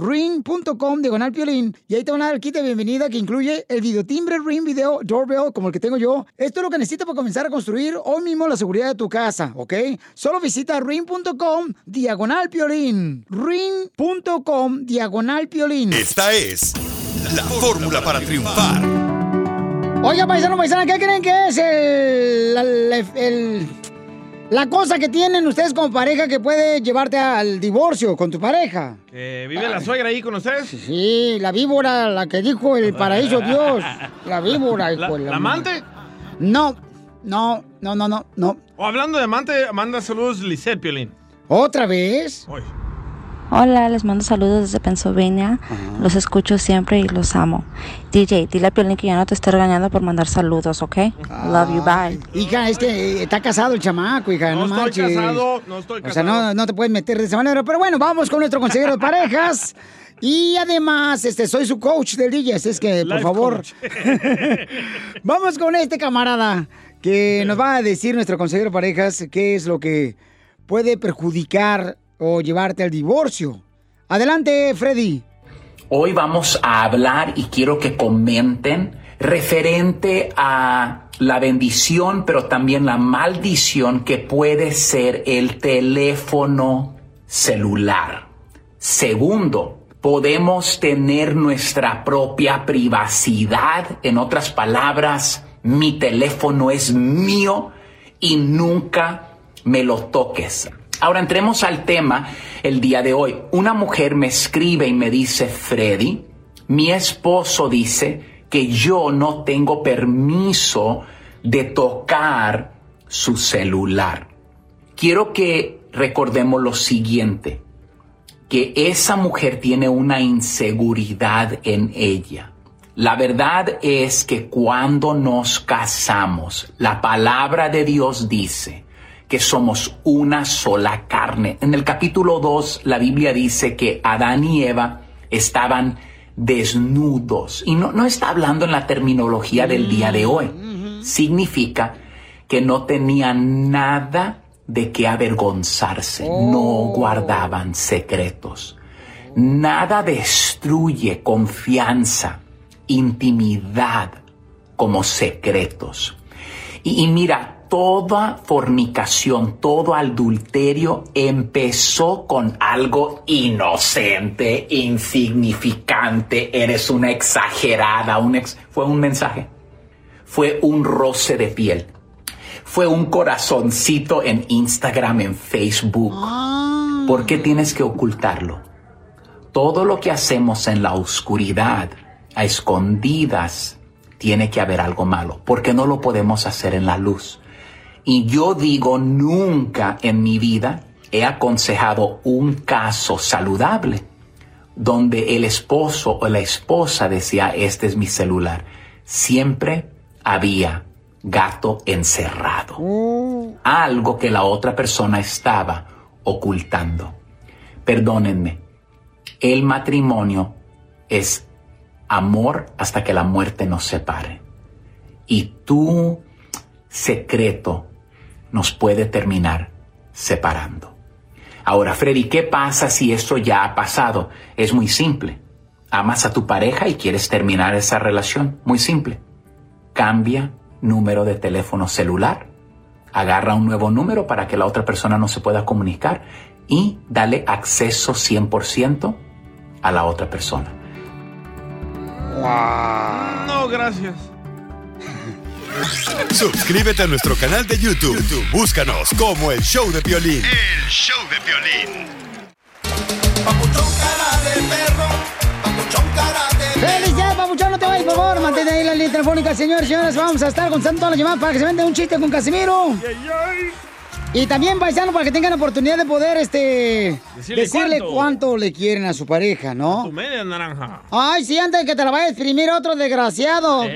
ring.com diagonal piolín y ahí te van a dar el kit de bienvenida que incluye el videotimbre Ring Video Doorbell como el que tengo yo. Esto es lo que necesitas para comenzar a construir hoy mismo la seguridad de tu casa, ¿ok? Solo visita ring.com diagonal piolín. ring.com diagonal piolín. Esta es la fórmula para triunfar. Oiga, paisano, paisana, ¿qué creen que es el, el- la cosa que tienen ustedes como pareja que puede llevarte al divorcio con tu pareja? Eh, ¿Vive la suegra ahí con ustedes? Sí, la víbora, la que dijo el paraíso Dios. La víbora, hijo ¿La, la la amante? No, no, no, no, no, no. O hablando de amante, manda saludos Lisette Piolín. ¿Otra vez? Hola, les mando saludos desde Pennsylvania. Los escucho siempre y los amo. DJ, dile a Piolín que ya no te esté regañando por mandar saludos, ¿ok? Love you, bye. Hija, es que está casado el chamaco, hija, no, No estoy manches. casado, no estoy O sea, casado. no, no te puedes meter de esa manera. Pero bueno, vamos con nuestro consejero de parejas. Y además, este, soy su coach del DJ, así es que, por Life favor, vamos con este camarada que nos va a decir nuestro consejero de parejas qué es lo que puede perjudicar o llevarte al divorcio. Adelante, Freddy. Hoy vamos a hablar y quiero que comenten referente a la bendición, pero también la maldición que puede ser el teléfono celular. Segundo, podemos tener nuestra propia privacidad. En otras palabras, mi teléfono es mío y nunca me lo toques. Ahora entremos al tema el día de hoy. Una mujer me escribe y me dice, Freddy, mi esposo dice que yo no tengo permiso de tocar su celular. Quiero que recordemos lo siguiente, que esa mujer tiene una inseguridad en ella. La verdad es que cuando nos casamos, la palabra de Dios dice que somos una sola carne. En el capítulo 2, la Biblia dice que Adán y Eva estaban desnudos. Y no, no está hablando en la terminología del día de hoy. Significa que no tenían nada de qué avergonzarse, no guardaban secretos. Nada destruye confianza, intimidad como secretos. Y, y mira, toda fornicación, todo adulterio empezó con algo inocente, insignificante, eres una exagerada, un ex fue un mensaje, fue un roce de piel, fue un corazoncito en Instagram, en Facebook. ¿Por qué tienes que ocultarlo? Todo lo que hacemos en la oscuridad, a escondidas, tiene que haber algo malo, porque no lo podemos hacer en la luz. Y yo digo, nunca en mi vida he aconsejado un caso saludable donde el esposo o la esposa decía, este es mi celular. Siempre había gato encerrado. Algo que la otra persona estaba ocultando. Perdónenme, el matrimonio es amor hasta que la muerte nos separe. Y tu secreto nos puede terminar separando. Ahora, Freddy, ¿qué pasa si esto ya ha pasado? Es muy simple. Amas a tu pareja y quieres terminar esa relación. Muy simple. Cambia número de teléfono celular. Agarra un nuevo número para que la otra persona no se pueda comunicar y dale acceso 100% a la otra persona. No, gracias. Suscríbete a nuestro canal de YouTube. YouTube, Búscanos como el show de violín. El show de violín. ¡Felicidades, papuchón! No te vayas, por favor. Mantente ahí la línea telefónica, señores señores. Vamos a estar contestando todas las llamadas para que se venda un chiste con Casimiro. Y también, paisano, para que tengan la oportunidad de poder, este... Decirle Decirle, cuánto. cuánto. le quieren a su pareja, ¿no? Tu media naranja. Ay, sí, antes de que te la vaya a exprimir otro desgraciado.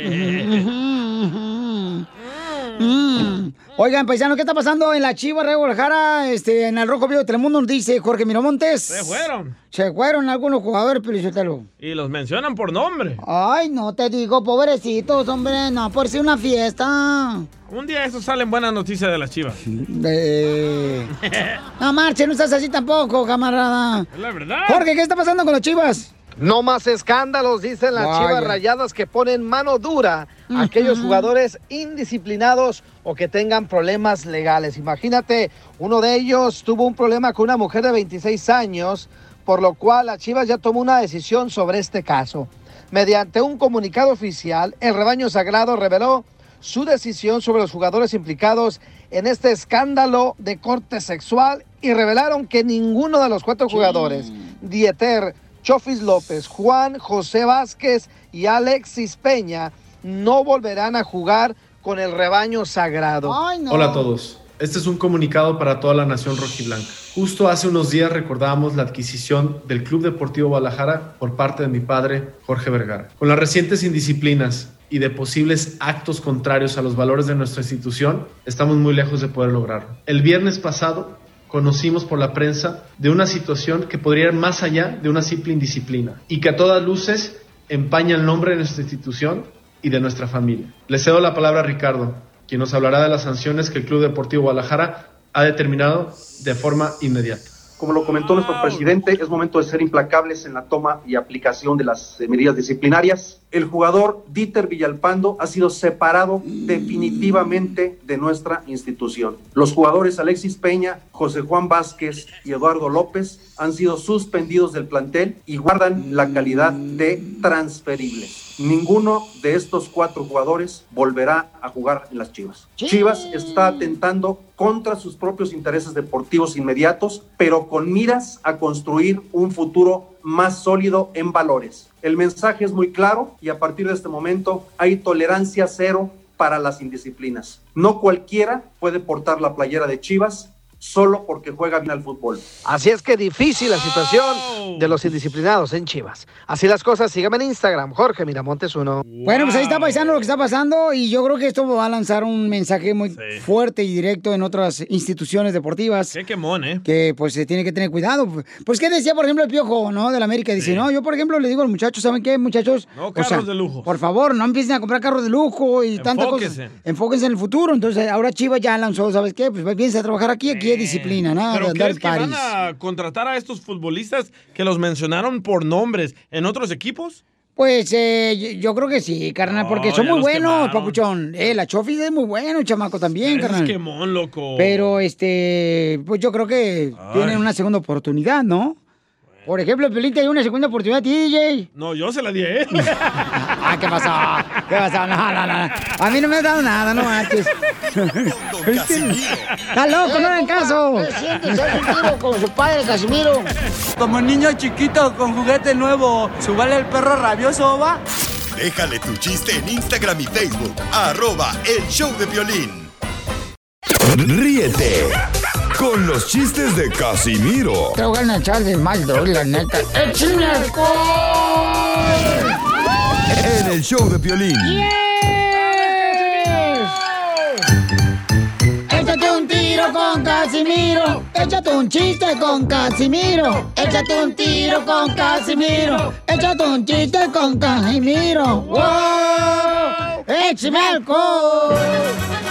Mm. Oigan, paisano, ¿qué está pasando en la Chiva de Guadalajara? Este, en el Rojo Vivo de Telemundo nos dice Jorge Miramontes. Se fueron. Se fueron algunos jugadores, Pelichotelo. Y los mencionan por nombre. Ay, no te digo, pobrecitos, hombre, no, por si una fiesta. Un día esos salen buenas noticias de las chivas. Eh, No marche, no estás así tampoco, camarada. Es la verdad. Jorge, ¿qué está pasando con los chivas? No más escándalos, dicen las Vaya. chivas rayadas que ponen mano dura aquellos jugadores indisciplinados o que tengan problemas legales. Imagínate, uno de ellos tuvo un problema con una mujer de 26 años, por lo cual la Chivas ya tomó una decisión sobre este caso. Mediante un comunicado oficial, el rebaño sagrado reveló su decisión sobre los jugadores implicados en este escándalo de corte sexual y revelaron que ninguno de los cuatro jugadores, Dieter, Chofis López, Juan José Vázquez y Alexis Peña, no volverán a jugar con el rebaño sagrado. Hola a todos. Este es un comunicado para toda la nación rojiblanca. Justo hace unos días recordábamos la adquisición del Club Deportivo Guadalajara por parte de mi padre, Jorge Vergara. Con las recientes indisciplinas y de posibles actos contrarios a los valores de nuestra institución, estamos muy lejos de poder lograrlo. El viernes pasado conocimos por la prensa de una situación que podría ir más allá de una simple indisciplina y que a todas luces empaña el nombre de nuestra institución y de nuestra familia. Le cedo la palabra a Ricardo, quien nos hablará de las sanciones que el Club Deportivo Guadalajara ha determinado de forma inmediata. Como lo comentó nuestro presidente, es momento de ser implacables en la toma y aplicación de las medidas disciplinarias. El jugador Dieter Villalpando ha sido separado definitivamente de nuestra institución. Los jugadores Alexis Peña, José Juan Vázquez y Eduardo López han sido suspendidos del plantel y guardan la calidad de transferibles. Ninguno de estos cuatro jugadores volverá a jugar en las Chivas. Chivas está atentando contra sus propios intereses deportivos inmediatos, pero con miras a construir un futuro más sólido en valores. El mensaje es muy claro y a partir de este momento hay tolerancia cero para las indisciplinas. No cualquiera puede portar la playera de Chivas solo porque juega bien al fútbol. Así es que difícil la situación de los indisciplinados en Chivas. Así las cosas, síganme en Instagram, Jorge Miramontes uno. Bueno, pues ahí está paisano lo que está pasando y yo creo que esto va a lanzar un mensaje muy fuerte y directo en otras instituciones deportivas. Qué quemón, ¿eh? Que pues se tiene que tener cuidado. Pues qué decía, por ejemplo, el Piojo, ¿no? De la América. Dice, no, yo por ejemplo le digo a los muchachos, ¿saben qué, muchachos? No O carros sea, de lujo. Por favor, no empiecen a comprar carros de lujo y tantas cosas. Enfóquense. Enfóquense en el futuro. Entonces ahora Chivas ya lanzó, ¿sabes qué? Pues piensa a trabajar aquí, aquí disciplina, nada de ¿Pero andar crees van a contratar a estos futbolistas que los mencionaron por nombres en otros equipos? Pues eh, yo- creo que sí, carnal, porque son ya muy los buenos, quemaron. papuchón. Eh, la Chofis es muy bueno, chamaco, también, Ese es carnal. quemón, loco. Pero, este, pues yo creo que tienen una segunda oportunidad, ¿no? Por ejemplo, Pelín te dio una segunda oportunidad a ti, DJ. No, yo se la di a él. ah, ¿qué pasó? ¿Qué pasó? No, no, no. A mí no me has dado nada, no marches. Está loco, no hagan caso. ¿Qué sientes? ¿Haz un tiro con su padre, Casimiro? Como niño chiquito con juguete nuevo, ¿subale el perro rabioso, va? Déjale tu chiste en Instagram y Facebook. Arroba el show de violín. Ríete con los chistes de Casimiro Te voy a echar de mal, droga, la neta. ¡Échame alcohol! en el show de Piolín. Échate un tiro con Casimiro. Échate un chiste con Casimiro. Échate un tiro con Casimiro. Échate un chiste con Casimiro. ¡Wow! ¡Échame alcohol!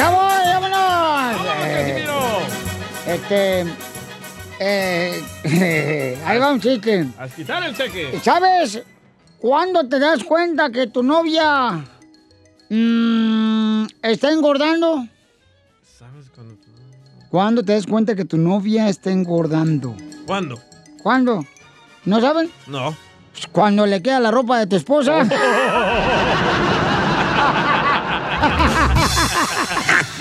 ¡Ya voy, vámonos! Eh, este. Eh, ahí va un chiste. A quitar el cheque. ¿Sabes cuándo te das cuenta que tu novia mm, está engordando? ¿Sabes cuándo? ¿Cuándo te das cuenta que tu novia está engordando? ¿Cuándo? ¿Cuándo? ¿No saben? No. Pues Cuando le queda la ropa de tu esposa.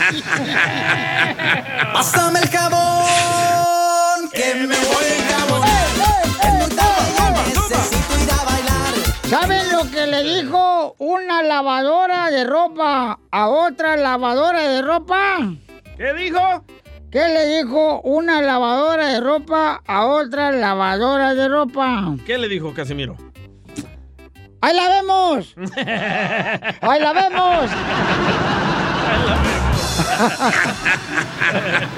Pásame el jabón, que me voy a jabonar. Necesito ir a bailar. ¿Saben lo que le dijo una lavadora de ropa a otra lavadora de ropa? ¿Qué dijo? ¿Qué le dijo una lavadora de ropa a otra lavadora de ropa? ¿Qué le dijo Casimiro? ¡Ahí la vemos! ¡Ahí la vemos!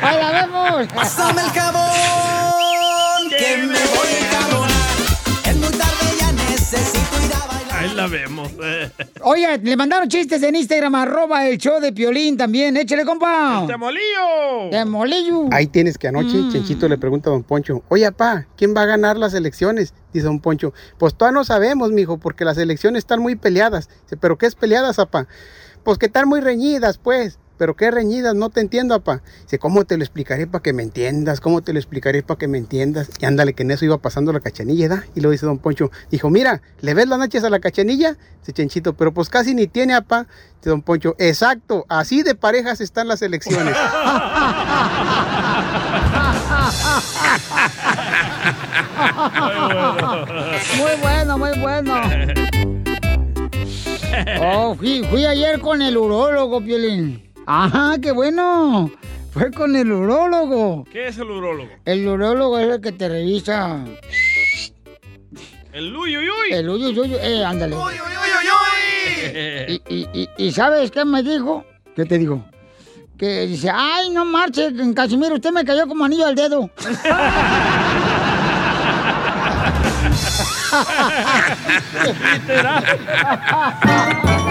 ¡Ahí la vemos! Pásame el jabón, que me voy a jabonar. Es muy tarde, ya necesito ir a bailar. Ahí la vemos. Oye, le mandaron chistes en Instagram, arroba el show de Piolín también. Échale, compa. ¡Temolillo! ¡Temolillo! Ahí tienes que anoche Mm. Chenchito le pregunta a don Poncho, oye, papá, ¿quién va a ganar las elecciones? Dice don Poncho, pues todavía no sabemos, mijo, porque las elecciones están muy peleadas. Dice, ¿pero qué es peleadas, papá? Pues que están muy reñidas, pues. ¿Pero qué reñidas? No te entiendo, papá. Dice, ¿cómo te lo explicaré para que me entiendas? ¿Cómo te lo explicaré para que me entiendas? Y ándale, que en eso iba pasando la cachanilla, ¿da? Y lo dice don Poncho, dijo, mira, ¿le ves las nachas a la cachanilla? Dice Chenchito, pero pues casi ni tiene, papá. Dice don Poncho, exacto, así de parejas están las elecciones. Muy bueno, muy bueno. Oh, fui, fui ayer con el urólogo, Piolín. Ajá, qué bueno. Fue con el urólogo. ¿Qué es el urólogo? El urólogo es el que te revisa. El uy, uy, uy. El uy, uy, uy, eh, ándale. Y, y, y, y ¿sabes qué me dijo? ¿Qué te dijo? Que dice, ay, no marche, Casimiro, usted me cayó como anillo al dedo.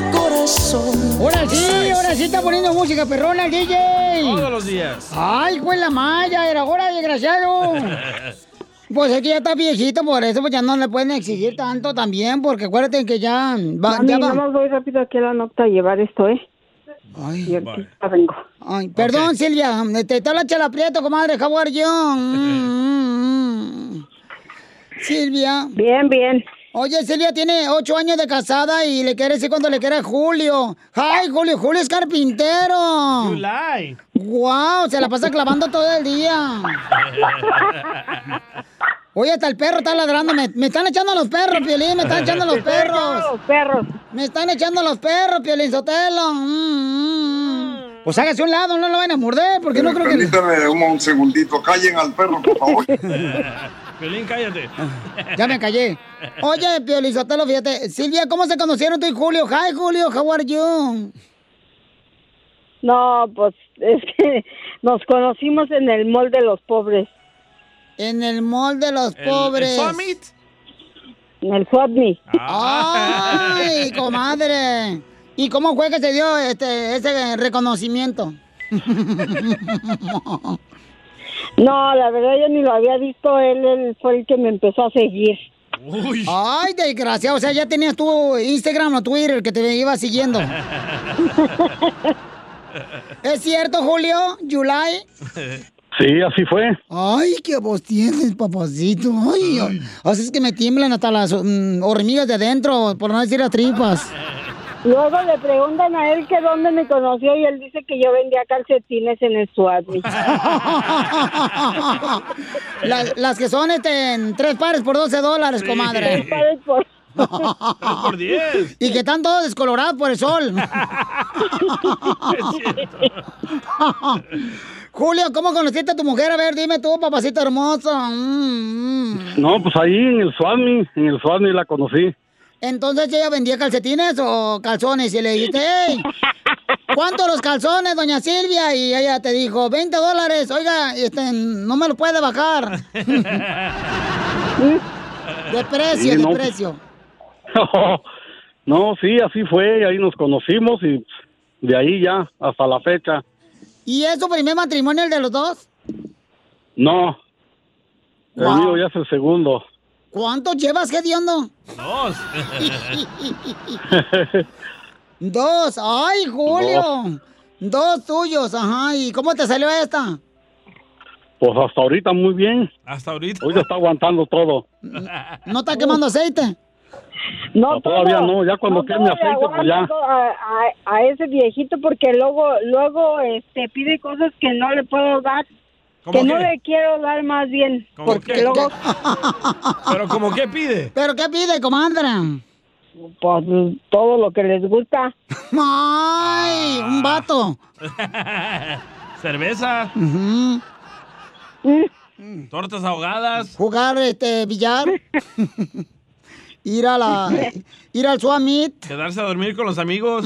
corazón. Ahora sí, ahora sí está poniendo música perrona el DJ. Todos los días. Ay, pues la malla, era hora, desgraciado. Pues es que ya está viejito, por eso pues ya no le pueden exigir tanto también, porque acuérdate que ya va, Mami, ya va. más voy rápido aquí a la nota a llevar esto, ¿eh? Ay, y aquí ya vengo. Ay, perdón, Silvia, te está la chela prieto, comadre, how are you? Mm, mm, mm. Silvia. Bien, bien. Oye, Silvia tiene ocho años de casada y le quiere decir cuando le quiere a Julio. ¡Ay, Julio! Julio es carpintero. You lie. ¡Wow! Se la pasa clavando todo el día. Oye, hasta el perro está ladrando. Me, me están echando los perros, Piolín. Me están echando los Me están echando perros. los perros. Me están echando los perros, Piolín Sotelo. Mm, mm. Pues hágase a un lado, no lo van a morder, porque no creo que... Permítame un segundito, callen al perro, por favor. Piolín, cállate. Ya me callé. Oye, Piolín Sotelo, fíjate. Silvia, ¿cómo se conocieron tú y Julio? Hi, Julio, how are you? No, pues es que nos conocimos en el mall de los pobres. En el mall de los pobres. En el Swapney. ¡Ay, comadre! ¿Y cómo fue que se dio este, ese reconocimiento? No, la verdad yo ni lo había visto, él, él fue el que me empezó a seguir. Ay, desgraciado. O sea, ya tenías tu Instagram o Twitter que te iba siguiendo. ¿Es cierto, Julio? ¿July? Sí, así fue. Ay, qué voz tienes, papacito. Ay, haces que me tiemblan hasta las mm, hormigas de adentro, por no decir las tripas. Luego le preguntan a él que dónde me conoció y él dice que yo vendía calcetines en el Swapney. las, las que son este, en tres pares por 12 dólares, comadre. Tres pares por- por 10. Y que están todos descolorados por el sol. Julio, ¿cómo conociste a tu mujer? A ver, dime tú, papacito hermoso. Mm, mm. No, pues ahí en el Swami, en el Swami la conocí. Entonces ella vendía calcetines o calzones y le dijiste, hey, ¿cuánto los calzones, doña Silvia? Y ella te dijo, 20 dólares, oiga, este, no me lo puede bajar. de precio, Sí, de no. precio. no, sí, así fue, ahí nos conocimos y de ahí ya hasta la fecha. ¿Y es tu primer matrimonio el de los dos? No, el Wow. mío ya es el segundo. ¿Cuántos llevas, Gediondo? Dos. Dos. ¡Ay, Julio! Dos tuyos, ajá. ¿Y cómo te salió esta? Pues hasta ahorita muy bien. Hasta ahorita. Hoy ya está aguantando todo. ¿No está quemando aceite? No, todavía no, ya cuando queme todo le aceite, pues ya. a- a ese viejito porque luego luego este pide cosas que no le puedo dar. ¿Cómo Que no le quiero dar más bien. ¿Cómo Porque qué? luego... Pero como qué pide? ¿Pero qué pide, comadre? Pues todo lo que les gusta. ¡Ay! Un vato. Cerveza. Ujú. Tortas ahogadas. Jugar este billar. ir a la. Ir al Suamit. Quedarse a dormir con los amigos.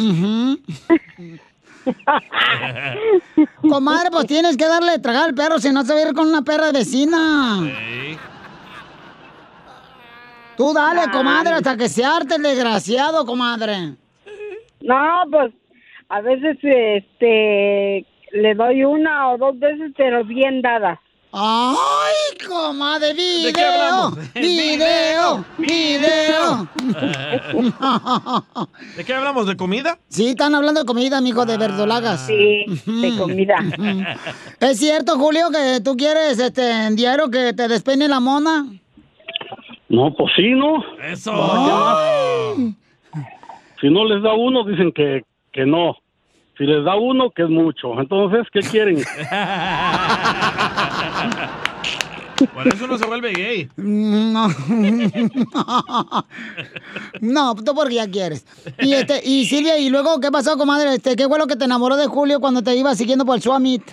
Comadre, pues tienes que darle de tragar al perro, si no se va a ir con una perra vecina. Sí. Tú dale, comadre, hasta que se arte el desgraciado, comadre. No, pues a veces este le doy una o dos veces, pero bien dada. ¡Ay, comadre! ¿De qué ¡Video! hablamos? ¡Video! ¡Video! ¿De qué hablamos? ¿De comida? Sí, están hablando de comida, mijo, de verdolagas. Sí, de comida. ¿Es cierto, Julio, que tú quieres este en diario que te despeine la mona? No, pues sí, ¿no? Eso. Si no les da uno, dicen que, que no. Si les da uno, que es mucho. Entonces, ¿qué quieren? Por eso no se vuelve gay. No. No, tú porque ya quieres. Y este, y Silvia, ¿y luego qué pasó, comadre? Este, ¿qué fue lo que te enamoró de Julio cuando te iba siguiendo por el Suamit?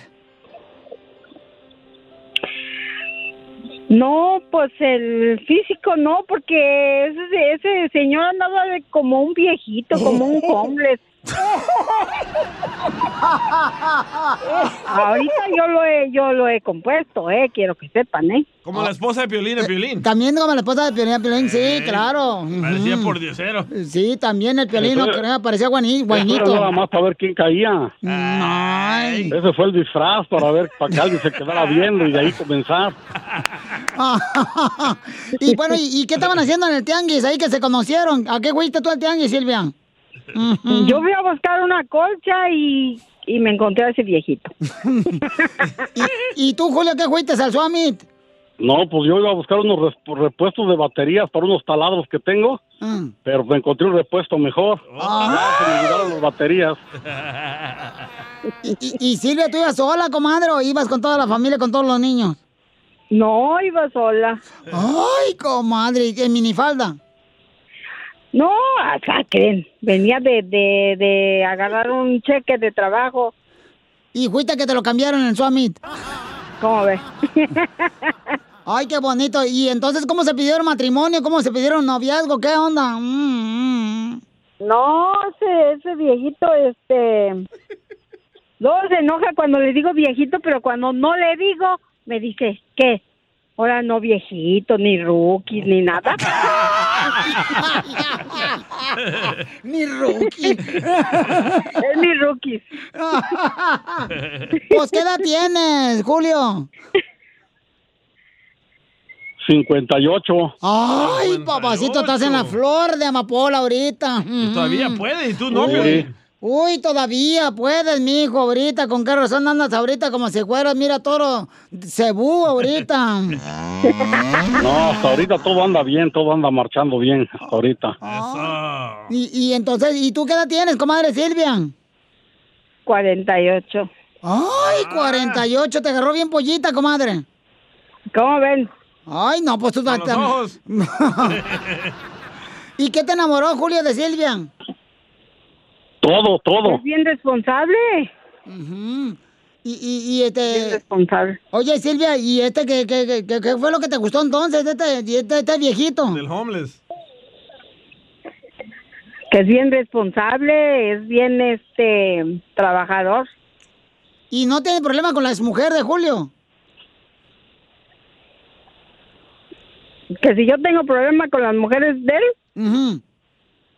No, pues el físico no, porque ese, ese señor andaba de como un viejito, como un homeless. Ahorita yo lo he, yo lo he compuesto, eh, quiero que sepan, eh. Como la esposa de Piolín, de Piolín. También como la esposa de Piolín, Piolín, sí, Eh, claro. Parecía por diosero. Sí, también el Piolín, no parecía Eso era nada más para ver quién caía. Ay. Ese fue el disfraz para ver, para que alguien se quedara viendo y de ahí comenzar. y bueno, ¿y, y qué estaban haciendo en el tianguis ahí que se conocieron? ¿A qué fuiste tú al tianguis, Silvia? Yo fui a buscar una colcha y, y me encontré a ese viejito. ¿Y tú, Julio, qué fuiste al Suamit? No, pues yo iba a buscar unos repuestos de baterías para unos taladros que tengo, Mm. pero me encontré un repuesto mejor. Ya se me olvidaron las baterías. ¿Y, y- y Silvia, tú ibas sola, comadre, o ibas con toda la familia, con todos los niños? No, iba sola. Ay, comadre, ¿y qué minifalda? No, acá creen. Venía de, de, de agarrar un cheque de trabajo. ¿Y fuiste que te lo cambiaron en Suamit? ¿Cómo ves? Ay, qué bonito. ¿Y entonces cómo se pidieron matrimonio? ¿Cómo se pidieron noviazgo? ¿Qué onda? Mm, mm. No, ese, ese viejito, este... Luego se enoja cuando le digo viejito, pero cuando no le digo, me dice, ¿qué? Ahora no viejito, ni rookies, ni nada. Ni rookie. es mi rookies. Pues, ¿qué edad tienes, Julio? 58. Ay, papacito, estás en la flor de amapola ahorita. Todavía Mm. puede, y tú no, Uy. Uy, todavía puedes, mijo, ahorita. ¿Con qué razón andas ahorita como si fueras, mira, toro cebú ahorita? No, hasta ahorita todo anda bien, todo anda marchando bien, hasta ahorita. Y, y entonces, ¿y tú qué edad tienes, comadre Silvia? 48. Ay, 48, te agarró bien pollita, comadre. ¿Cómo ven? Ay, no, pues tú Con los ojos. ¿Y qué te enamoró, Julio, de Silvia? Todo, todo. Es bien responsable. Ujú. Y, y, y este... Bien responsable. Oye, Silvia, ¿y este qué, qué, qué- qué- fue lo que te gustó entonces este, este, este viejito? Del homeless. Que es bien responsable, es bien, este, trabajador. ¿Y no tiene problema con la exmujer de Julio? Que si yo tengo problemas con las mujeres de él,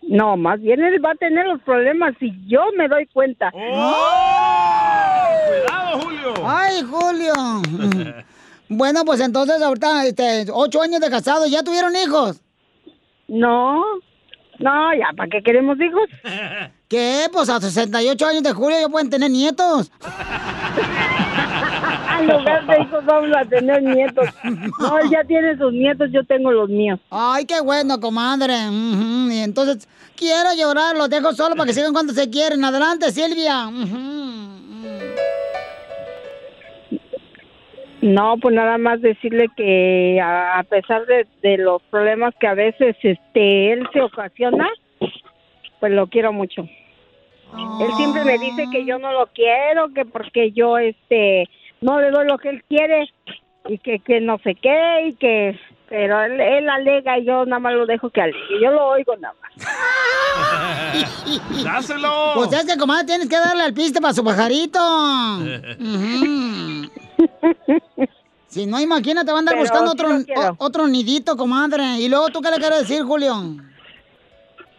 no, más bien él va a tener los problemas si yo me doy cuenta. ¡Cuidado, Julio! ¡Ay, Julio! bueno, pues entonces ahorita, este, ocho años de casado, ¿ya tuvieron hijos? No, no, ya, ¿para qué queremos hijos? ¿Qué? Pues a 68 años de Julio ya pueden tener nietos. En lugar de hijos vamos a tener nietos. No, él ya tiene sus nietos, yo tengo los míos. Ay, qué bueno, comadre. Ujú, Y entonces, quiero llorar, los dejo solo para que sigan cuando se quieren. Adelante, Silvia. Ujú. No, pues nada más decirle que a, a pesar de, de los problemas que a veces este él se ocasiona, pues lo quiero mucho. Él siempre me dice que yo no lo quiero, que porque yo este no le doy lo que él quiere y que, que no sé qué y que pero él, él alega y yo nada más lo dejo que alegue. Yo lo oigo nada más. ¡Dáselo! Pues es que, comadre, tienes que darle al piste para su pajarito. Si no, imagínate, va a andar Pero buscando otro, o- otro nidito, comadre. Y luego, ¿tú qué le quieres decir, Julio?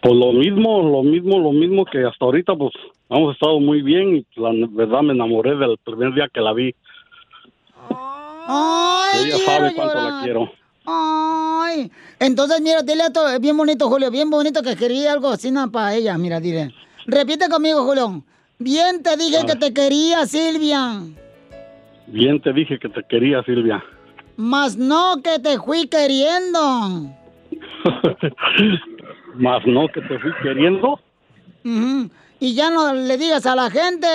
Pues lo mismo, lo mismo, lo mismo que hasta ahorita, pues hemos estado muy bien y la verdad me enamoré del primer día que la vi. Ay, Ella quiero sabe cuánto llorar. la quiero. Ay. Entonces, mira, dile a todo, bien bonito, Julio, bien bonito que quería algo así para ella. Mira, dile. Repite conmigo, Julio. Bien te dije que te quería, Silvia. Bien te dije que te quería, Silvia. Mas no que te fui queriendo. Más no que te fui queriendo. Y ya no le digas a la gente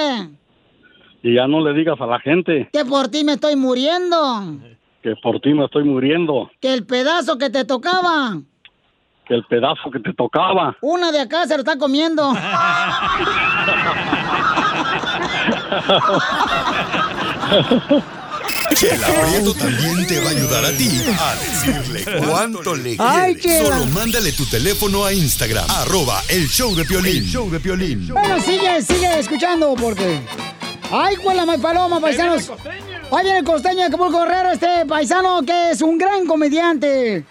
y ya no le digas a la gente. que por ti me estoy muriendo. que por ti me estoy muriendo, Que el pedazo que te tocaba, que el pedazo que te tocaba. una de acá se lo está comiendo. Chela Prieto también te va a ayudar a ti a decirle cuánto le quieres. Solo mándale tu teléfono a Instagram, arroba el show de Piolín. El show de Piolín. Bueno, sigue, sigue escuchando porque. ¡Ay, cuela, my paloma, paisanos! Ahí viene el costeño de Acapulco Guerrero, este paisano que es un gran comediante.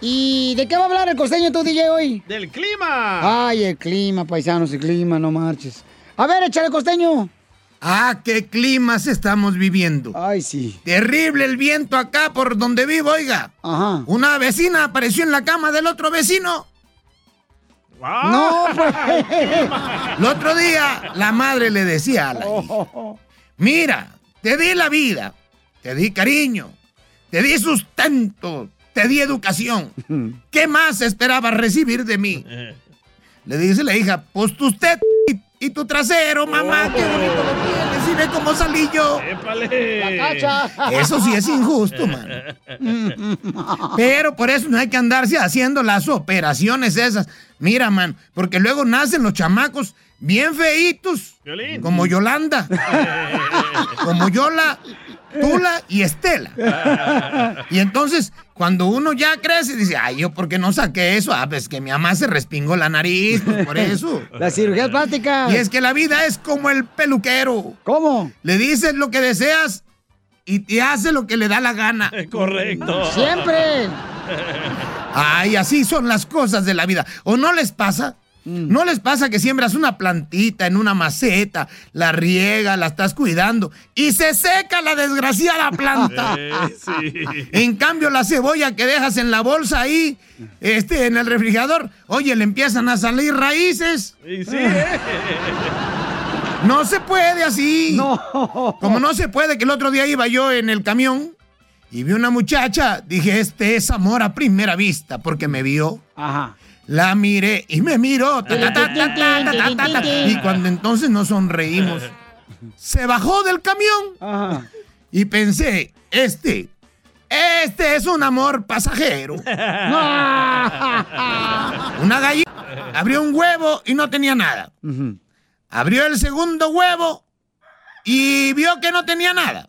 ¿Y de qué va a hablar el costeño tú, DJ, hoy? ¡Del clima! Ay, el clima, paisanos, el clima, no marches. A ver, échale costeño. Ah, qué climas estamos viviendo. Ay, sí. Terrible el viento acá por donde vivo, oiga. Ajá. Una vecina apareció en la cama del otro vecino. No, pues. El otro día la madre le decía a la hija, mira, te di la vida, te di cariño, te di sustento, te di educación. ¿Qué más esperabas recibir de mí? Le dice la hija, pues tu usted y, y tu trasero, mamá, qué bonito lo tienes ve cómo salí yo. Eso sí es injusto, man. Pero por eso no hay que andarse haciendo las operaciones esas. Mira, man, porque luego nacen los chamacos bien feitos. Violín. Como Yolanda. como Yola, Tula y Estela. Y entonces, cuando uno ya crece, dice, ay, ¿yo por qué no saqué eso? Ah, pues que mi mamá se respingó la nariz, pues por eso. La cirugía plástica. Y es que la vida es como el peluquero. ¿Cómo? Le dices lo que deseas y te hace lo que le da la gana. Correcto. Siempre. Ay, así son las cosas de la vida. ¿O no les pasa? Mm. ¿No les pasa que siembras una plantita en una maceta, la riega, la estás cuidando y se seca la desgraciada planta? Eh, sí. En cambio, la cebolla que dejas en la bolsa ahí, este, en el refrigerador, oye, le empiezan a salir raíces. Sí, ¿eh? No se puede así. No. Como no se puede que el otro día iba yo en el camión y vi una muchacha, dije, este es amor a primera vista, porque me vio. Ajá la miré y me miró. Y cuando entonces nos sonreímos, se bajó del camión y pensé, este, este es un amor pasajero. Una gallina abrió un huevo y no tenía nada. Abrió el segundo huevo y vio que no tenía nada.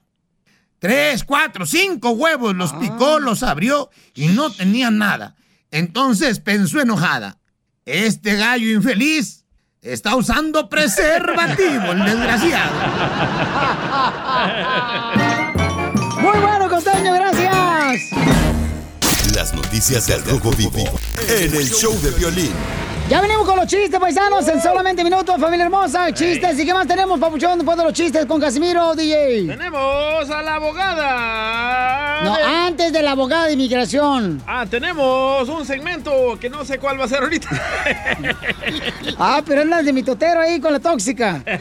Tres, cuatro, cinco huevos los picó, los abrió y no tenía nada. Entonces pensó enojada, este gallo infeliz está usando preservativo, el desgraciado. Muy bueno, costeño, gracias. Las noticias del Rojo Vivo en el show de Piolín. Ya venimos con los chistes, paisanos, en solamente minutos, familia hermosa. Chistes. ¿Y qué más tenemos, papuchón, después de los chistes con Casimiro, DJ? Tenemos a la abogada. No, de- antes de la abogada de inmigración. Ah, tenemos un segmento que no sé cuál va a ser ahorita. Ah, pero andas de mi totero ahí con la tóxica.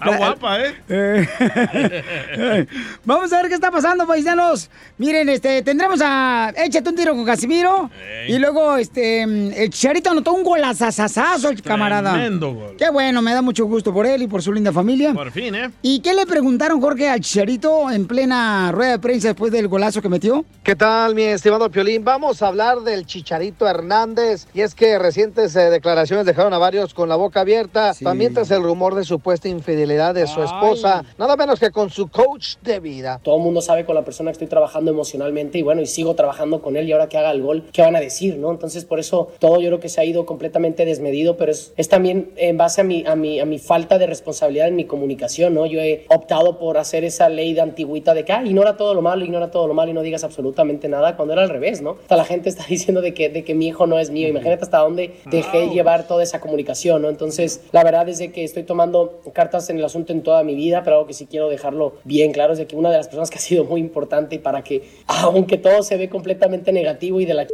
Ah, guapa, ¿eh? Eh, Vamos a ver qué está pasando, paisanos. Miren, este, tendremos a Échate un tiro con Casimiro. Y luego, este, el Chicharito anotó un golazazazazo, camarada. Tremendo gol. Qué bueno, me da mucho gusto por él y por su linda familia. Por fin, ¿eh? ¿Y qué le preguntaron, Jorge, al Chicharito en plena rueda de prensa después del golazo que metió? ¿Qué tal, mi estimado Piolín? Vamos a hablar del Chicharito Hernández. Y es que recientes eh, declaraciones dejaron a varios con la boca abierta. También tras el rumor de supuesta infidelidad de su esposa, nada menos que con su coach de vida. Todo el mundo sabe con la persona que estoy trabajando emocionalmente y bueno, y sigo trabajando con él y ahora que haga el gol, ¿qué van a decir, no? Entonces por eso todo yo creo que se ha ido completamente desmedido, pero es, es también en base a mi, a, mi, a mi falta de responsabilidad en mi comunicación, ¿no? Yo he optado por hacer esa ley de antigüita de que, ah, ignora todo lo malo, ignora todo lo malo y no digas absolutamente nada, cuando era al revés, ¿no? Hasta la gente está diciendo de que, de que mi hijo no es mío, imagínate hasta dónde dejé llevar toda esa comunicación, ¿no? Entonces, la verdad es de que estoy tomando cartas en el asunto en toda mi vida, pero algo que sí quiero dejarlo bien claro es de que una de las personas que ha sido muy importante para que, aunque todo se ve completamente negativo y de la ch-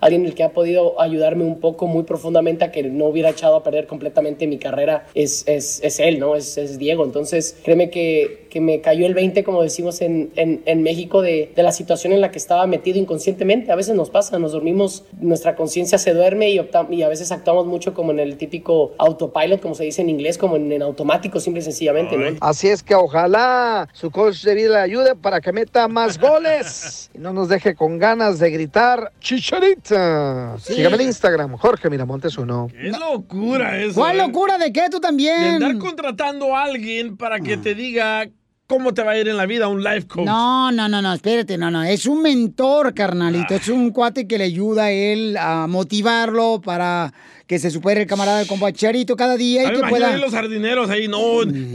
alguien el que ha podido ayudarme un poco muy profundamente a que no hubiera echado a perder completamente mi carrera es, es, es él, ¿no? Es, es Diego. Entonces, créeme que que me cayó el 20, como decimos en, en, en México, de, de la situación en la que estaba metido inconscientemente. A veces nos pasa, nos dormimos, nuestra conciencia se duerme y, opta- y a veces actuamos mucho como en el típico autopilot, como se dice en inglés, como en, en automático, simple y sencillamente, ¿no? Así es que ojalá su coach de vida le ayude para que meta más goles y no nos deje con ganas de gritar chicharita. Sí. Sígame en Instagram, Jorge Miramontes uno. ¡Qué locura eso! ¿Cuál eh! locura de qué tú De también? andar contratando a alguien para que te diga cómo te va a ir en la vida, un life coach. No, no, no, no, espérate, no, no. Es un mentor, carnalito. Es un cuate que le ayuda a él a motivarlo para que se supere el camarada del compa Charito cada día A y mí que pueda. los jardineros ahí, no,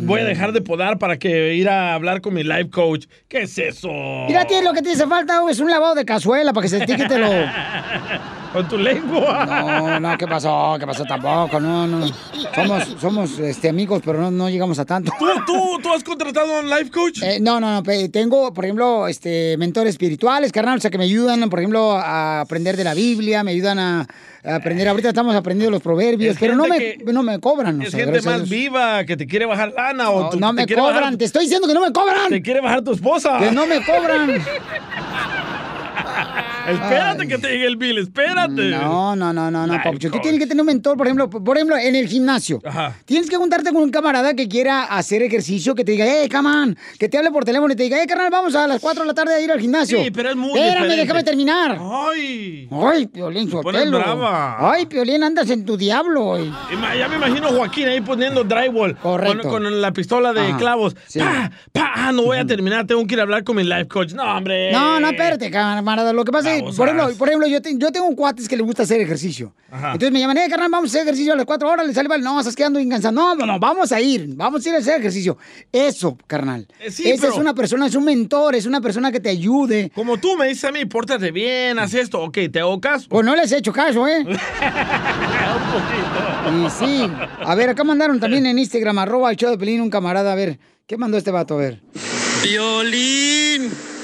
voy a dejar de podar para que ir a hablar con mi life coach. ¿Qué es eso? Mira, tío, lo que te hace falta es un lavado de cazuela para que se te quite lo. Con tu lengua. No, no, ¿qué pasó? ¿Qué pasó tampoco? No, no. Somos, somos este, amigos, pero no, no llegamos a tanto. ¿Tú, tú, tú has contratado a un life coach? Eh, no, no, no. Tengo, por ejemplo, este, mentores espirituales, carnal, o sea, que me ayudan, por ejemplo, a aprender de la Biblia, me ayudan a, a aprender. Ahorita estamos aprendiendo los proverbios, Es pero no me, gente no me cobran. o Es sea, gente más viva que te quiere bajar lana o No, tú- no me cobran, bajar- te estoy diciendo que no me cobran. Te quiere bajar tu esposa. Que no me cobran. espérate que te llegue el bill, espérate. No, no, no, no, no, papucho. Tú tienes que tener un mentor, por ejemplo, por ejemplo, en el gimnasio. Ajá. Tienes que juntarte con un camarada que quiera hacer ejercicio, que te diga, come on", que te hable por teléfono y te diga, hey, carnal, vamos a las 4 de la tarde a ir al gimnasio. Sí, pero es muy Espérame, diferente. déjame terminar. Ay. Ay, Piolín, Sotelo. brava. Ay, Piolín, andas en tu diablo. hoy. Ya me imagino a Joaquín ahí poniendo drywall. Correcto. Con, con la pistola de clavos. sí. Pa, pa, ah, no voy a terminar, tengo que ir a hablar con mi life coach. No, hombre. No, no, espérate, camarada. Lo que pasa es, Babosas. por ejemplo, por ejemplo yo, te- yo tengo un cuates que le gusta hacer ejercicio. Ajá. Entonces me llaman, eh, carnal, vamos a hacer ejercicio a las 4 horas, le sale, vale, no, estás quedando incansado. No, no, no, vamos a ir, vamos a ir a hacer ejercicio. Eso, carnal. Eh, sí, Esa pero- es una persona, es un mentor, es una persona que te ayude. Como tú me dices a mí, pórtate bien, haz esto. Ok, te hago caso. Pues no les he hecho caso, ¿eh? Y sí. A ver, acá mandaron también en Instagram, arroba el show de Pelín, un camarada. A ver, ¿qué mandó este vato? A ver. Piolín,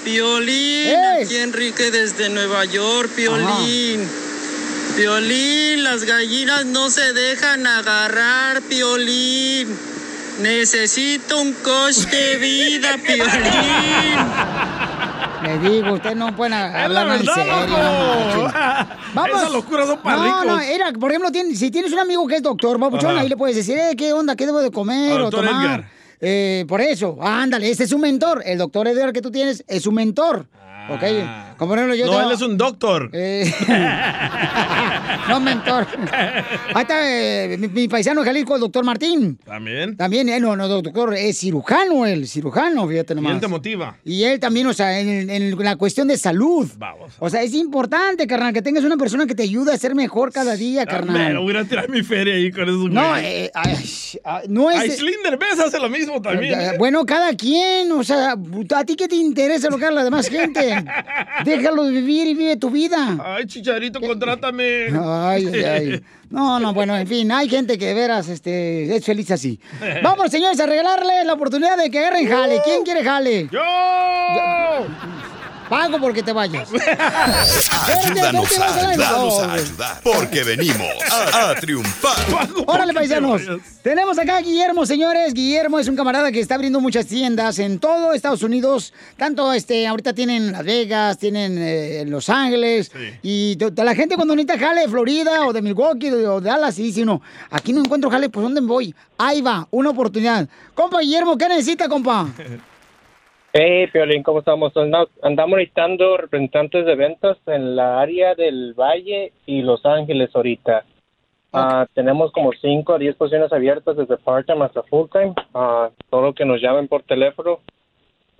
Piolín, ¡Ey! aquí Enrique desde Nueva York, Piolín. Piolín, las gallinas no se dejan agarrar, Piolín. Necesito un de vida, Piolín. Le digo, ustedes no pueden hablar en serio. no. Vamos. Esas locuras son para no, ricos. No, era, por ejemplo, si tienes un amigo que es doctor, babuchón, Ajá. ahí le puedes decir, eh, ¿qué onda? ¿Qué debo de comer Al o doctor tomar? Edgar. Eh, por eso, ándale, ese es un mentor. El doctor Edgar que tú tienes es un mentor. ¿Ok? Como por ejemplo, yo no, tengo- él es un doctor. Eh, no, mentor. Ahí está eh, mi, mi paisano Jalisco, el doctor Martín. También. También, eh, no, no, doctor, es cirujano, el cirujano, fíjate Y nomás. él te motiva. Y él también, o sea, en, en la cuestión de salud. Vamos. O sea, es importante, carnal, que tengas una persona que te ayude a ser mejor cada día, carnal. voy a ir a tirar mi feria ahí con esos No, güeyes. ay, ay, no es... Ay, Slinder Bess hace lo mismo también. Bueno, cada quien, o sea, ¿a ti qué te interesa lo que haga la demás gente? Déjalo vivir y vive tu vida. Ay, chicharito, contrátame. Ay, ay, ay. No, no, bueno, en fin, hay gente que de veras este, es feliz así. Vamos, señores, a regalarle la oportunidad de que agarren jale. ¿Quién quiere jale? ¡Yo! Pago porque te vayas. Ayúdanos a ayudarnos a ayudar. Porque venimos a, a triunfar. Órale, paisanos. Tenemos acá a Guillermo, señores. Guillermo es un camarada que está abriendo muchas tiendas en todo Estados Unidos. Tanto, este, ahorita tienen Las Vegas, tienen eh, Los Ángeles. Y la gente cuando necesita jale de Florida o de Milwaukee o de Dallas y dice uno, aquí no encuentro jale, pues ¿dónde voy? Ahí va, una oportunidad. Compa Guillermo, ¿qué necesita, compa? Hey, Piolín, ¿cómo estamos? Anda- Andamos necesitando representantes de ventas en la área del Valle y Los Ángeles ahorita. Ah, tenemos como 5 a 10 posiciones abiertas desde part-time hasta full-time. Ah, todo que nos llamen por teléfono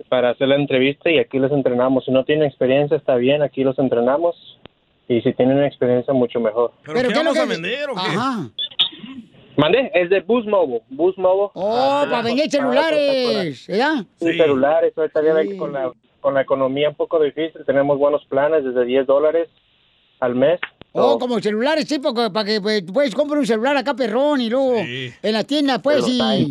para hacer la entrevista y aquí los entrenamos. Si no tienen experiencia, está bien, aquí los entrenamos. Y si tienen experiencia, mucho mejor. ¿Pero, qué qué lo vamos a vender o qué? Ajá. Mande, es de Boost Mobile. Boost Mobile. Oh, Ah, para vender celulares, ¿verdad? Sí, celulares. Ahorita ya con la, con la economía un poco difícil, tenemos buenos planes desde 10 dólares al mes. Oh, como celulares, sí, porque, para que pues, puedes comprar un celular acá, perrón, y luego en la tienda, pues, Los y...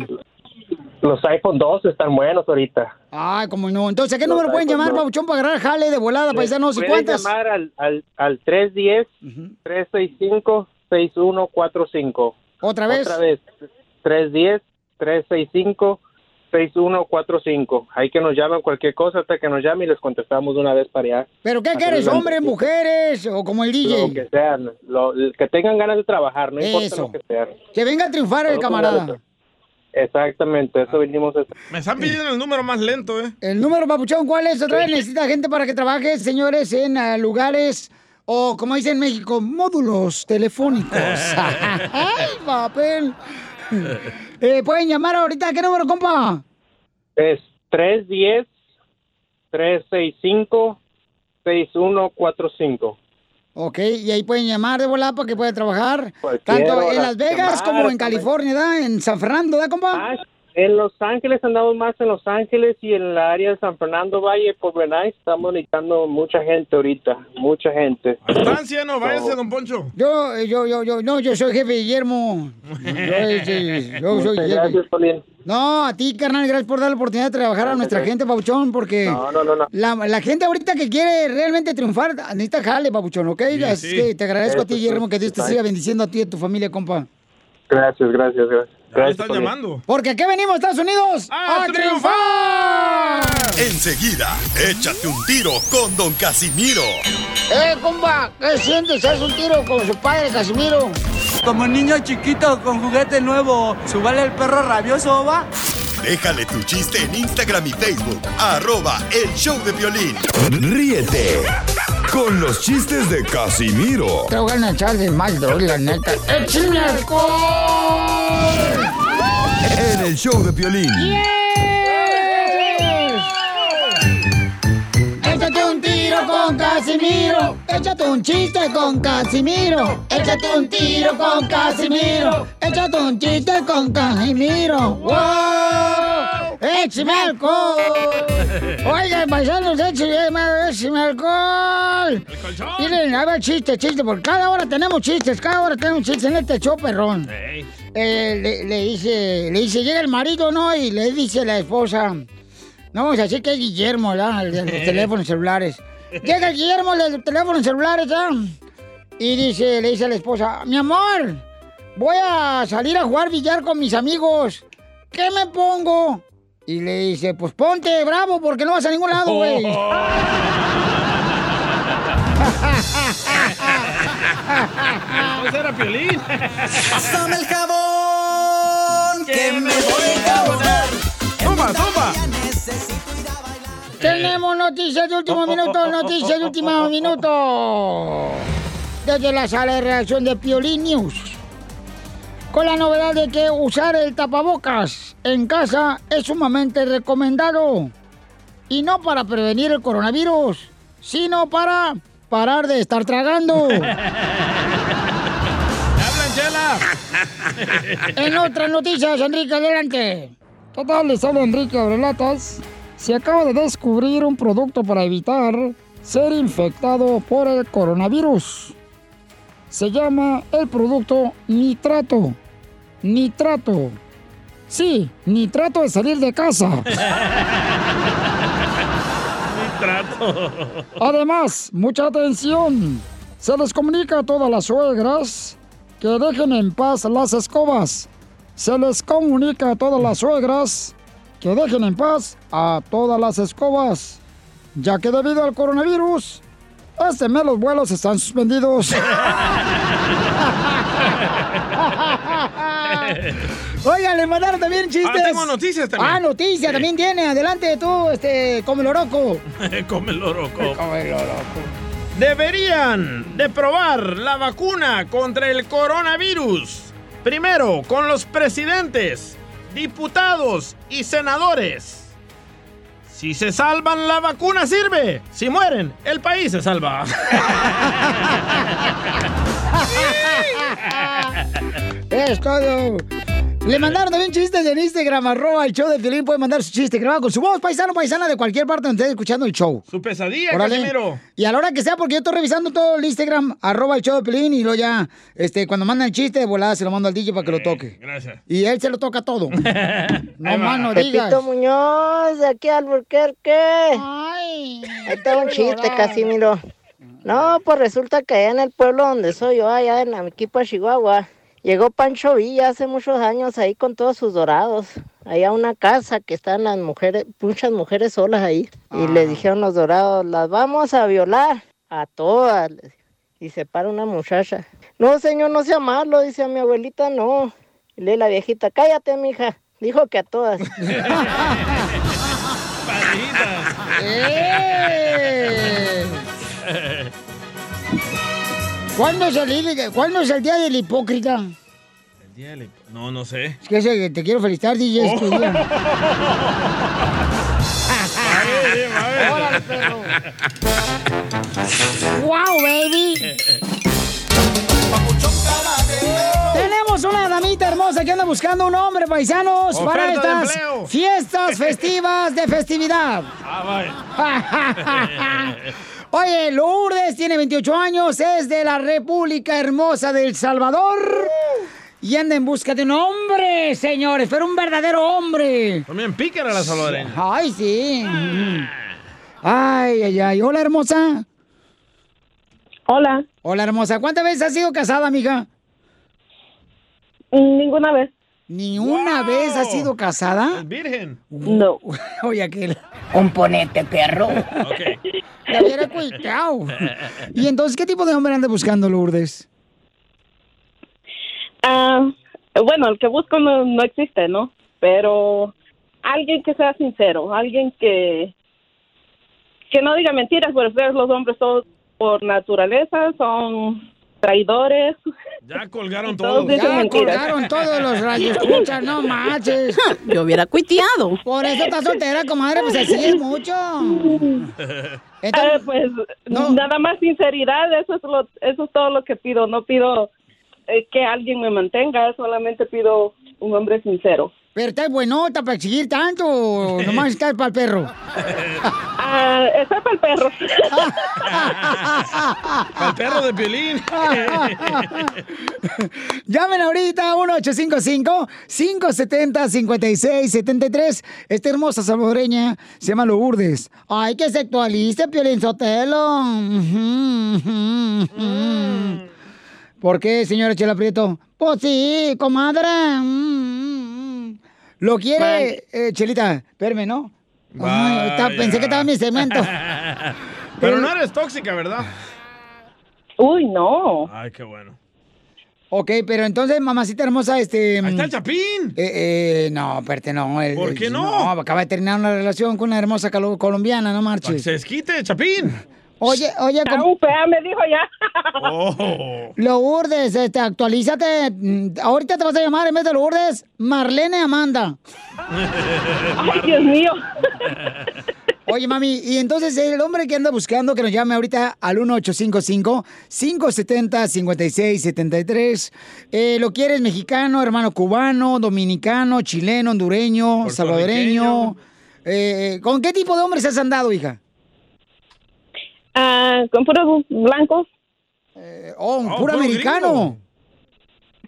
Los iPhone 2 están buenos ahorita. Ay, como no. Entonces, ¿a qué Los número pueden llamar, no. Pabuchón, para agarrar jale de volada, paisanos? ¿Y Pueden cuántas? llamar al, al, al 310-365-6145. ¿Otra vez? Otra vez. 6145. Ahí que nos llamen cualquier cosa, hasta que nos llamen y les contestamos de una vez para allá. ¿Pero qué quieres? ¿Hombres, mujeres o como el DJ? Lo que sean, lo- que tengan ganas de trabajar, no importa Eso. lo que sean. Que venga a triunfar el camarada. Exactamente, eso venimos a. Me están pidiendo el número más lento, ¿eh? El número, papuchón, ¿cuál es? Otra vez necesita gente para que trabaje, señores, en ah, lugares o, como dicen en México, módulos telefónicos. ¡Ay, papel! Eh, Pueden llamar ahorita. ¿Qué número, compa? Es 310-365-6145. Ok, y ahí pueden llamar de volada para que pueda trabajar. Cualquier Tanto en Las Vegas llamar, como en. California, ¿verdad? En San Fernando, ¿verdad, compa? Ah, En Los Ángeles andamos más en Los Ángeles y en la área de San Fernando Valle, por Benay, estamos necesitando mucha gente ahorita, mucha gente. Estancia, no, váyase, don Poncho. Yo, eh, yo, yo, yo, no, yo soy jefe Guillermo. Yo, este, yo soy jefe. gracias, Piolín. No, a ti, carnal, gracias por dar la oportunidad de trabajar a nuestra gente, Pabuchón, porque No, no, no, no. La, la gente ahorita que quiere realmente triunfar necesita jale, Pabuchón, ¿ok? Así sí. que te agradezco a ti, Guillermo, que Dios te siga bendiciendo a ti y a tu familia, compa. Gracias, gracias, gracias. Gracias, Piolín. Porque aquí venimos, Estados Unidos, a, triunfar. Enseguida, échate un tiro con Don Casimiro. ¡Eh, compa! ¿Qué sientes? ¿Haz un tiro con su padre, Casimiro? Como niño chiquito con juguete nuevo, ¿subale el perro rabioso, va? Déjale tu chiste en Instagram y Facebook, arroba el show de violín. Ríete con los chistes de Casimiro Te voy a echar de mal, droga, la neta. ¡Échame en el show de violín. Échate un tiro con Casimiro. Échate un chiste con Casimiro. Échate un tiro con Casimiro. Échate un chiste con Casimiro. ¡Wow! ¡Échame alcohol! Oigan, paisanos, échame, échame alcohol. Miren, a ver, chiste, chiste, porque cada hora tenemos chistes, cada hora tenemos chistes en este show, perrón. Eh, le, le dice, le dice, llega el marido, ¿no? Y le dice la esposa, no vamos a decir que es Guillermo, ¿verdad? El de los teléfonos celulares. Llega el Guillermo el de los teléfonos celulares, ¿ya? Y dice, le dice a la esposa, mi amor, voy a salir a jugar billar con mis amigos. ¿Qué me pongo? Y le dice, pues ponte bravo porque no vas a ningún lado, güey. Pues era Piolín. Pásame el jabón que me voy a. Toma, toma. Tenemos noticias de último minuto, noticias de último minuto. Desde la sala de reacción de Piolín News. Con la novedad de que usar el tapabocas en casa es sumamente recomendado. Y no para prevenir el coronavirus, sino para parar de estar tragando. ¡Hablan, Chela! En otras noticias, Enrique, adelante. ¿Qué tal? Les habla Enrique Abrelatas. Se acaba de descubrir un producto para evitar ser infectado por el coronavirus. Se llama el producto nitrato. Nitrato. Sí, nitrato de salir de casa. Trato. Además, mucha atención. Se les comunica a todas las suegras que dejen en paz las escobas. Se les comunica a todas las suegras que dejen en paz a todas las escobas. Ya que debido al coronavirus, este mes los vuelos están suspendidos. Oigan, le mandaron también chistes. Ah, tengo noticias también. Ah, noticias también tiene. Adelante tú, este, come loroco. Come loroco. Deberían de probar la vacuna contra el coronavirus. Primero, con los presidentes, diputados y senadores. Si se salvan, la vacuna sirve. Si mueren, el país se salva. Es todo. Le mandaron también chistes en Instagram, arroba el show de Piolín. Pueden mandar su chiste grabado con su voz, paisano, paisana, de cualquier parte donde esté escuchando el show. Su pesadilla, Órale. Casimiro. Y a la hora que sea, porque yo estoy revisando todo el Instagram, arroba el show de Piolín, y luego ya, este, cuando mandan el chiste, de volada se lo mando al DJ para que lo toque. Gracias. Y él se lo toca todo. no más no Pepito digas. Muñoz, de aquí al Alburquerque. Ay. Ahí está un chiste, Casimiro. No, pues resulta que allá en el pueblo donde soy yo, allá en Amiquipa, Chihuahua, Llegó Pancho Villa hace muchos años ahí con todos sus dorados. Ahí a una casa que están las mujeres, muchas mujeres solas ahí. Y le dijeron los dorados, las vamos a violar a todas. Y se para una muchacha. No, señor, no sea malo, dice a mi abuelita, no. Y lee la viejita, cállate, mija. Dijo que a todas. ¿Cuándo es, el, ¿Cuándo es el día del hipócrita? El día del- No, no sé. Es que ese- te quiero felicitar, DJ. es tu día. Órale, perro. ¡Wow, baby! Tenemos una damita hermosa que anda buscando un hombre, paisanos, para Oferta de estas fiestas festivas de festividad. Ah, vaya. Oye, Lourdes tiene 28 años, es de la República Hermosa del Salvador. Y anda en busca de un hombre, señores, pero un verdadero hombre. También pícara la salvadoreña. Ay, sí. Ay, ay, ay. Hola, hermosa. Hola. Hola, hermosa. ¿Cuántas veces has sido casada, mija? Ninguna vez. ¿Ni una vez has sido casada? Es virgen. No. Oye, aquel. Componente, perro. Ok. La hubiera cuitado. ¿Y entonces qué tipo de hombre anda buscando, Lourdes? Ah, bueno, el que busco no, no existe, ¿no? Pero alguien que sea sincero, alguien que que no diga mentiras, porque ustedes los hombres todos por naturaleza son traidores. Ya colgaron todos dicen Ya colgaron todos los rayos. Escucha, no manches. Yo hubiera cuiteado. Por eso estás soltera, comadre, pues así es mucho. Ah, pues nada más sinceridad, eso es lo, eso es todo lo que pido. No pido eh, que alguien me mantenga, solamente pido un hombre sincero. Pero está buenota para exigir tanto. Nomás cae para el perro. Ah, eso es para el perro. Para el perro de Piolín. Llamen ahorita 1-855-570-5673. Esta hermosa salvadoreña se llama Lourdes. Ay, que se actualice, Piolín Sotelo. Ujú. ¿Por qué, señora Chela Prieto? Pues sí, comadre. Mm, mm. ¿Lo quiere, eh, Chelita? Espérame, ¿no? Ay, está- pensé que estaba en mi segmento. Pero no eres tóxica, ¿verdad? Uy, no. Ay, qué bueno. Ok, pero entonces, mamacita hermosa, este... Ahí está el Chapín. Eh, eh, no, espérate, no. el- ¿Por qué no? No, acaba de terminar una relación con una hermosa colombiana, no marches. se desquite, Chapín. Oye, oye, Aún fea me dijo ya. Oh. Lourdes, este, actualízate. Mm, Ahorita te vas a llamar, en vez de Lourdes, Marlene Amanda. Ay, Dios mío. Oye, mami, y entonces el hombre que anda buscando que nos llame ahorita al 1855-570-5673. Eh, ¿Lo quieres mexicano, hermano cubano, dominicano, chileno, hondureño, salvadoreño? Eh, ¿Con qué tipo de hombres has andado, hija? Ah, con puros blancos. oh, un Oh, puro puro americano.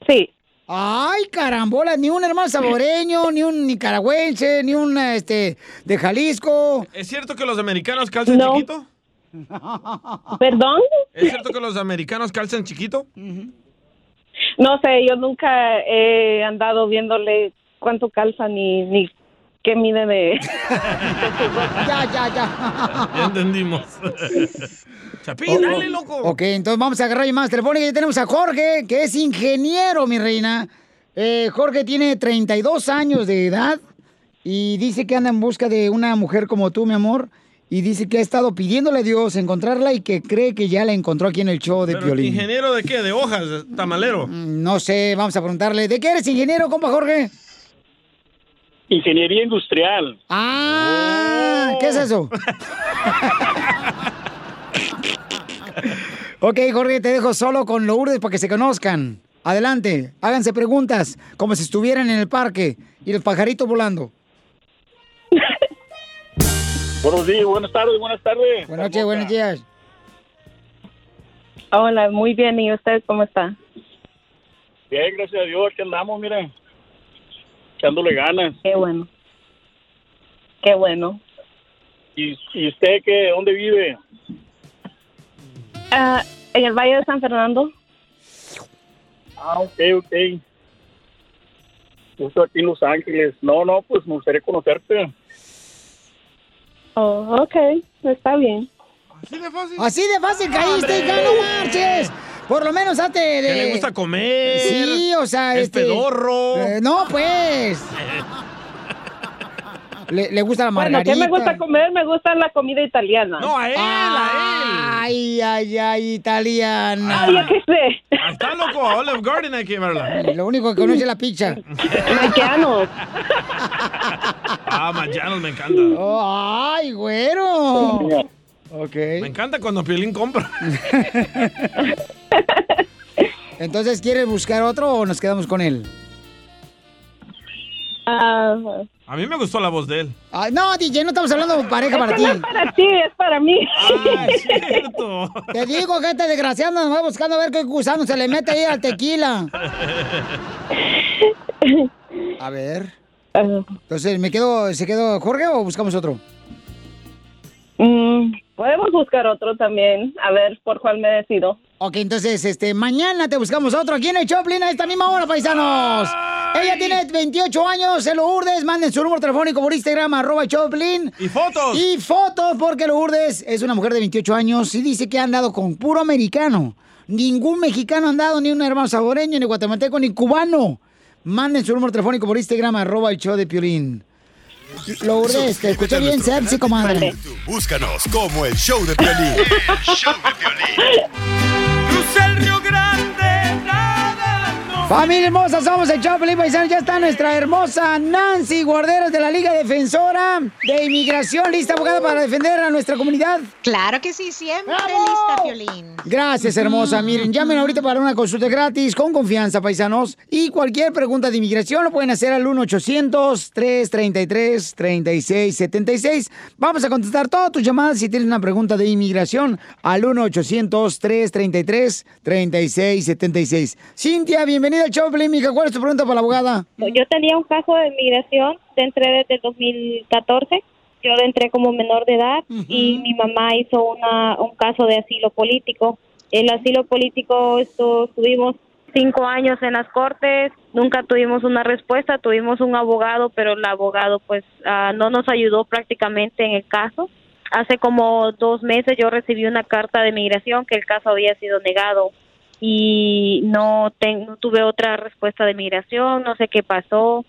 Sí. Ay, carambola, ni un hermano saboreño, ni un nicaragüense, ni un este de Jalisco. ¿Es cierto que los americanos calzan No. chiquito? ¿Perdón? ¿Es cierto que los americanos calzan chiquito? No sé, yo nunca he andado viéndole cuánto calza ni, ni qué mide de... ya, ya, ya. Ya entendimos. Chapín, dale, loco. Ok, entonces vamos a agarrar más telefónica. Ya tenemos a Jorge, que es ingeniero, mi reina. Eh, Jorge tiene 32 años de edad y dice que anda en busca de una mujer como tú, mi amor. Y dice que ha estado pidiéndole a Dios encontrarla y que cree que ya la encontró aquí en el show de ¿Pero Piolín. ¿Ingeniero de qué? ¿De hojas? ¿Tamalero? No sé, vamos a preguntarle. ¿De qué eres ingeniero, compa Jorge? Ingeniería industrial. Ah, ¿qué es eso? ok, Jorge, te dejo solo con Lourdes para que se conozcan. Adelante, háganse preguntas, como si estuvieran en el parque y los pajaritos volando. Buenos días, buenas tardes, buenas tardes. Buenas noches, buenos días. Hola, muy bien. ¿Y usted cómo está? Bien, gracias a Dios, aquí andamos, mira. Echándole ganas. Qué bueno. Qué bueno. ¿Y, y usted qué? ¿Dónde vive? Ah, en el Valle de San Fernando. Ah, ok, ok. Yo estoy aquí en Los Ángeles. No, no, pues me gustaría conocerte. Oh, ok, está bien. Así de fácil caíste, hija, no marches. Por lo menos hazte de... Que le gusta comer. Sí, o sea, Es este... pedorro. eh, no, pues. Le, le gusta la Bueno, margarita. ¿qué me gusta comer? Me gusta la comida italiana. No, a él, Ay, ay, ay, italiana. Ay, yo qué sé. Está loco, a Olive Garden hay que verla. Lo único que conoce es la pizza. Mexicanos. Ah, Mayanos me encanta. Oh, ay, güero. Ok. Me encanta cuando Piolín compra. Entonces, ¿quieres buscar otro o nos quedamos con él? Ah, A mí me gustó la voz de él. No, DJ, no estamos hablando de pareja para ti. no es para ti, es para mí. Ah, es cierto. Te digo que este desgraciado nos va buscando a ver qué gusano se le mete ahí al tequila. A ver. Entonces, ¿me quedo, ¿se quedó Jorge o buscamos otro? Mm, podemos buscar otro también. A ver por cuál me decido. Ok, entonces, este, mañana te buscamos otro aquí en el Choplin a esta misma hora, paisanos. Ella tiene 28 años, se lo urdes, manden su número telefónico por Instagram, arroba Choplin. Y fotos. Y fotos, porque lo urdes es una mujer de 28 años y dice que ha andado con puro americano. Ningún mexicano ha andado, ni un hermano saboreño, ni guatemalteco, ni cubano. Manden su número telefónico por Instagram, arroba el show de Piolín. Lo urdes, te escuché bien, sexy, comadre. Búscanos como el show de Piolín. Cruza el Río Grande. Familia hermosa, somos el Choplin Paisano. Ya está nuestra hermosa Nancy Guarderos de la Liga Defensora de Inmigración, lista abogada para defender a nuestra comunidad. Claro que sí, siempre lista, Piolín. Gracias, hermosa. Miren, llamen ahorita para una consulta gratis, con confianza, paisanos. Y cualquier pregunta de inmigración lo pueden hacer al 1-800-333-3676. Vamos a contestar todas tus llamadas si tienes una pregunta de inmigración al 1-800-333-3676. Cintia, bienvenida al show, mija. ¿Cuál es tu pregunta para la abogada? Yo tenía un caso de migración, entré desde el 2014. Yo entré como menor de edad y mi mamá hizo una, un caso de asilo político. El asilo político esto, estuvimos cinco años en las cortes, nunca tuvimos una respuesta, tuvimos un abogado, pero el abogado pues ah, no nos ayudó prácticamente en el caso. Hace como dos meses yo recibí una carta de migración que el caso había sido negado y no, ten- no tuve otra respuesta de migración, no sé qué pasó.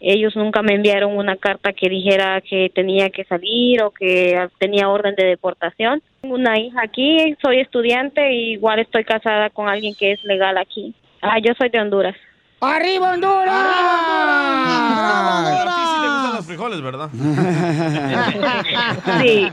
Ellos nunca me enviaron una carta que dijera que tenía que salir o que tenía orden de deportación. Tengo una hija aquí, soy estudiante y igual estoy casada con alguien que es legal aquí. Ah, yo soy de Honduras. ¡Arriba Honduras! A ti sí te gustan los frijoles, ¿verdad? Sí.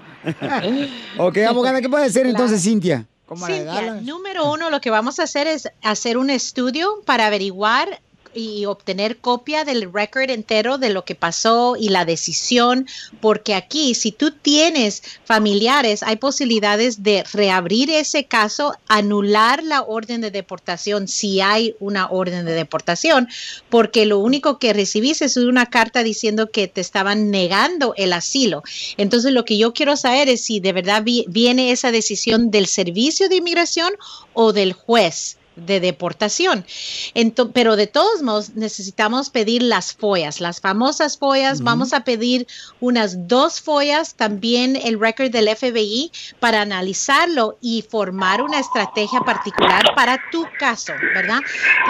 Ok, abogada, ¿qué puede hacer entonces, Cintia? Cintia, número uno, lo que vamos a hacer es hacer un estudio para averiguar y obtener copia del record entero de lo que pasó y la decisión, porque aquí si tú tienes familiares, hay posibilidades de reabrir ese caso, anular la orden de deportación si hay una orden de deportación, porque lo único que recibiste es una carta diciendo que te estaban negando el asilo. Entonces lo que yo quiero saber es si de verdad vi- viene esa decisión del servicio de inmigración o del juez de deportación. Pero de todos modos necesitamos pedir las follas, las famosas follas. Vamos a pedir unas dos follas, también el record del FBI para analizarlo y formar una estrategia particular para tu caso, ¿verdad?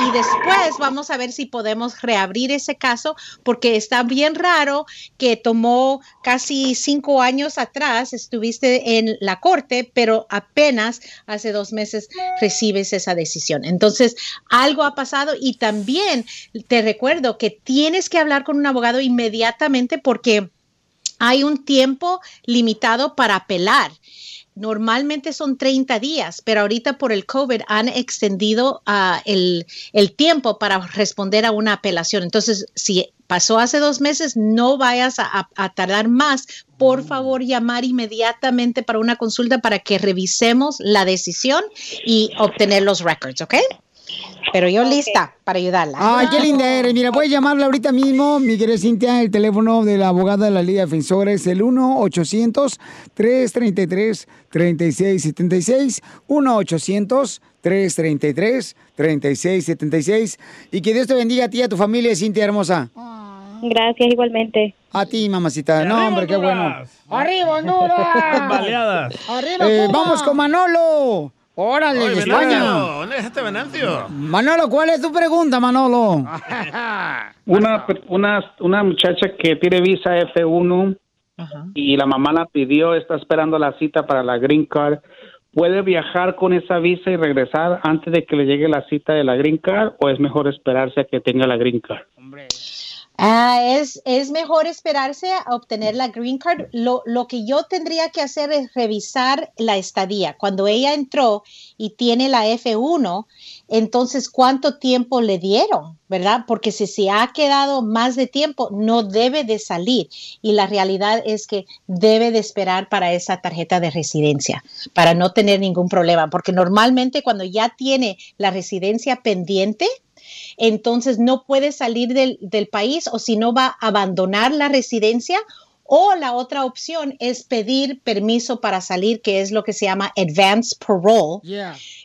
Y después vamos a ver si podemos reabrir ese caso porque está bien raro que tomó casi cinco años atrás, estuviste en la corte, pero apenas hace dos meses recibes esa decisión. Entonces, algo ha pasado y también te recuerdo que tienes que hablar con un abogado inmediatamente porque hay un tiempo limitado para apelar. Normalmente son 30 días, pero ahorita por el COVID han extendido ah, el, el tiempo para responder a una apelación. Entonces, si pasó hace dos meses, no vayas a, a- a tardar más. Por favor, llamar inmediatamente para una consulta para que revisemos la decisión y obtener los records, ¿ok? Pero yo lista para ayudarla. Ay, qué linda eres. Mira, puedes llamarla ahorita mismo, mi querida Cintia. El teléfono de la abogada de la Liga Defensora es el 1-800-333-3676. 1-800-333-3676. Y que Dios te bendiga a ti y a tu familia, Cintia hermosa. Gracias, igualmente. A ti, mamacita. No, hombre, qué bueno. ¡Arriba, Honduras! Baleadas. ¡Arriba, Eh, Vamos con Manolo. Órale, de Venancio, España. ¿Dónde dejaste Venancio? Manolo, ¿cuál es tu pregunta, Manolo? Una, una, una muchacha que tiene visa F1 y la mamá la pidió, está esperando la cita para la Green Card. ¿Puede viajar con esa visa y regresar antes de que le llegue la cita de la Green Card o es mejor esperarse a que tenga la Green Card? Ah, es, mejor esperarse a obtener la green card. Lo que yo tendría que hacer es revisar la estadía. Cuando ella entró y tiene la F1, entonces, ¿cuánto tiempo le dieron? ¿Verdad? Porque si se ha quedado más de tiempo, no debe de salir. Y la realidad es que debe de esperar para esa tarjeta de residencia, para no tener ningún problema. Porque normalmente cuando ya tiene la residencia pendiente, entonces no puede salir del, del país o si no va a abandonar la residencia o la otra opción es pedir permiso para salir, que es lo que se llama advance parole.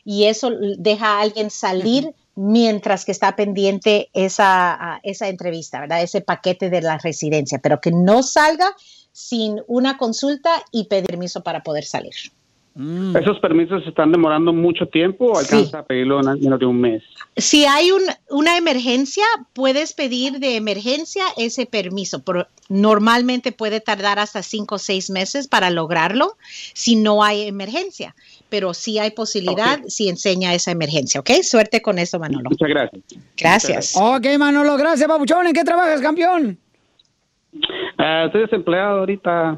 Y eso deja a alguien salir mientras que está pendiente esa, esa entrevista, ¿verdad? Ese paquete de la residencia, pero que no salga sin una consulta y pedir permiso para poder salir. ¿Esos permisos se están demorando mucho tiempo o alcanza a pedirlo en menos de un mes? Si hay un- una emergencia, puedes pedir de emergencia ese permiso, pero normalmente puede tardar hasta cinco o seis meses para lograrlo si no hay emergencia, pero sí hay posibilidad si enseña esa emergencia, ¿ok? Suerte con eso, Manolo. Muchas gracias. Gracias. Ok, Manolo, gracias, papuchón. ¿En qué trabajas, campeón? Ah, estoy desempleado ahorita.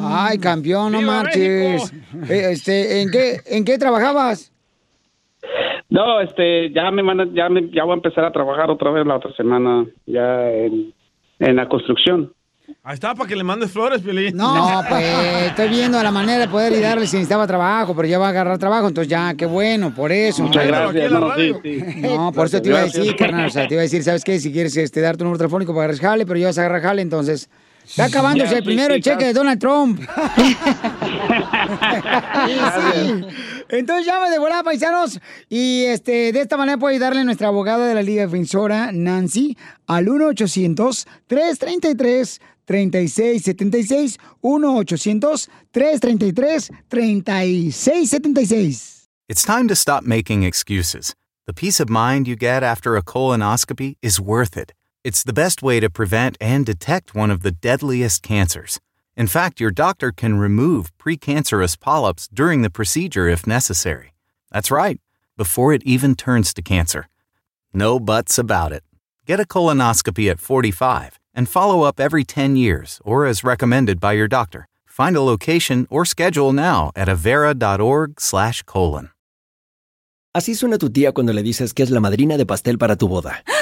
Ay, campeón, no marches. Eh, Este, ¿en qué, ¿En qué trabajabas? No, este, ya me ya me, ya voy a empezar a trabajar otra vez la otra semana, ya en, en la construcción. Ahí está, para que le mandes flores, Piolín. No, pues estoy viendo la manera de poder ayudarle si necesitaba trabajo, pero ya va a agarrar trabajo, entonces ya, qué bueno, por eso. Muchas ¿no? gracias, sí, sí. No, por eso te iba a Gracias. decir, carnal, o sea, te iba a decir, ¿sabes qué? Si quieres este, dar tu número telefónico para agarrar jale, pero ya vas a agarrar jale, entonces... Está acabándose Ya, el sí, primero sí, el cheque de Donald Trump. Entonces llama de volada, paisanos. Y este, de esta manera puede ayudarle nuestra abogada de la Liga Defensora, Nancy, al 1-800-333-3676. 1-800-333-3676. It's time to stop making excuses. The peace of mind you get after a colonoscopy is worth it. It's the best way to prevent and detect one of the deadliest cancers. In fact, your doctor can remove precancerous polyps during the procedure if necessary. That's right, before it even turns to cancer. No buts about it. Get a colonoscopy at 45 and follow up every 10 years or as recommended by your doctor. Find a location or schedule now at avera.org/colon. Así suena tu tía cuando le dices que es la madrina de pastel para tu boda.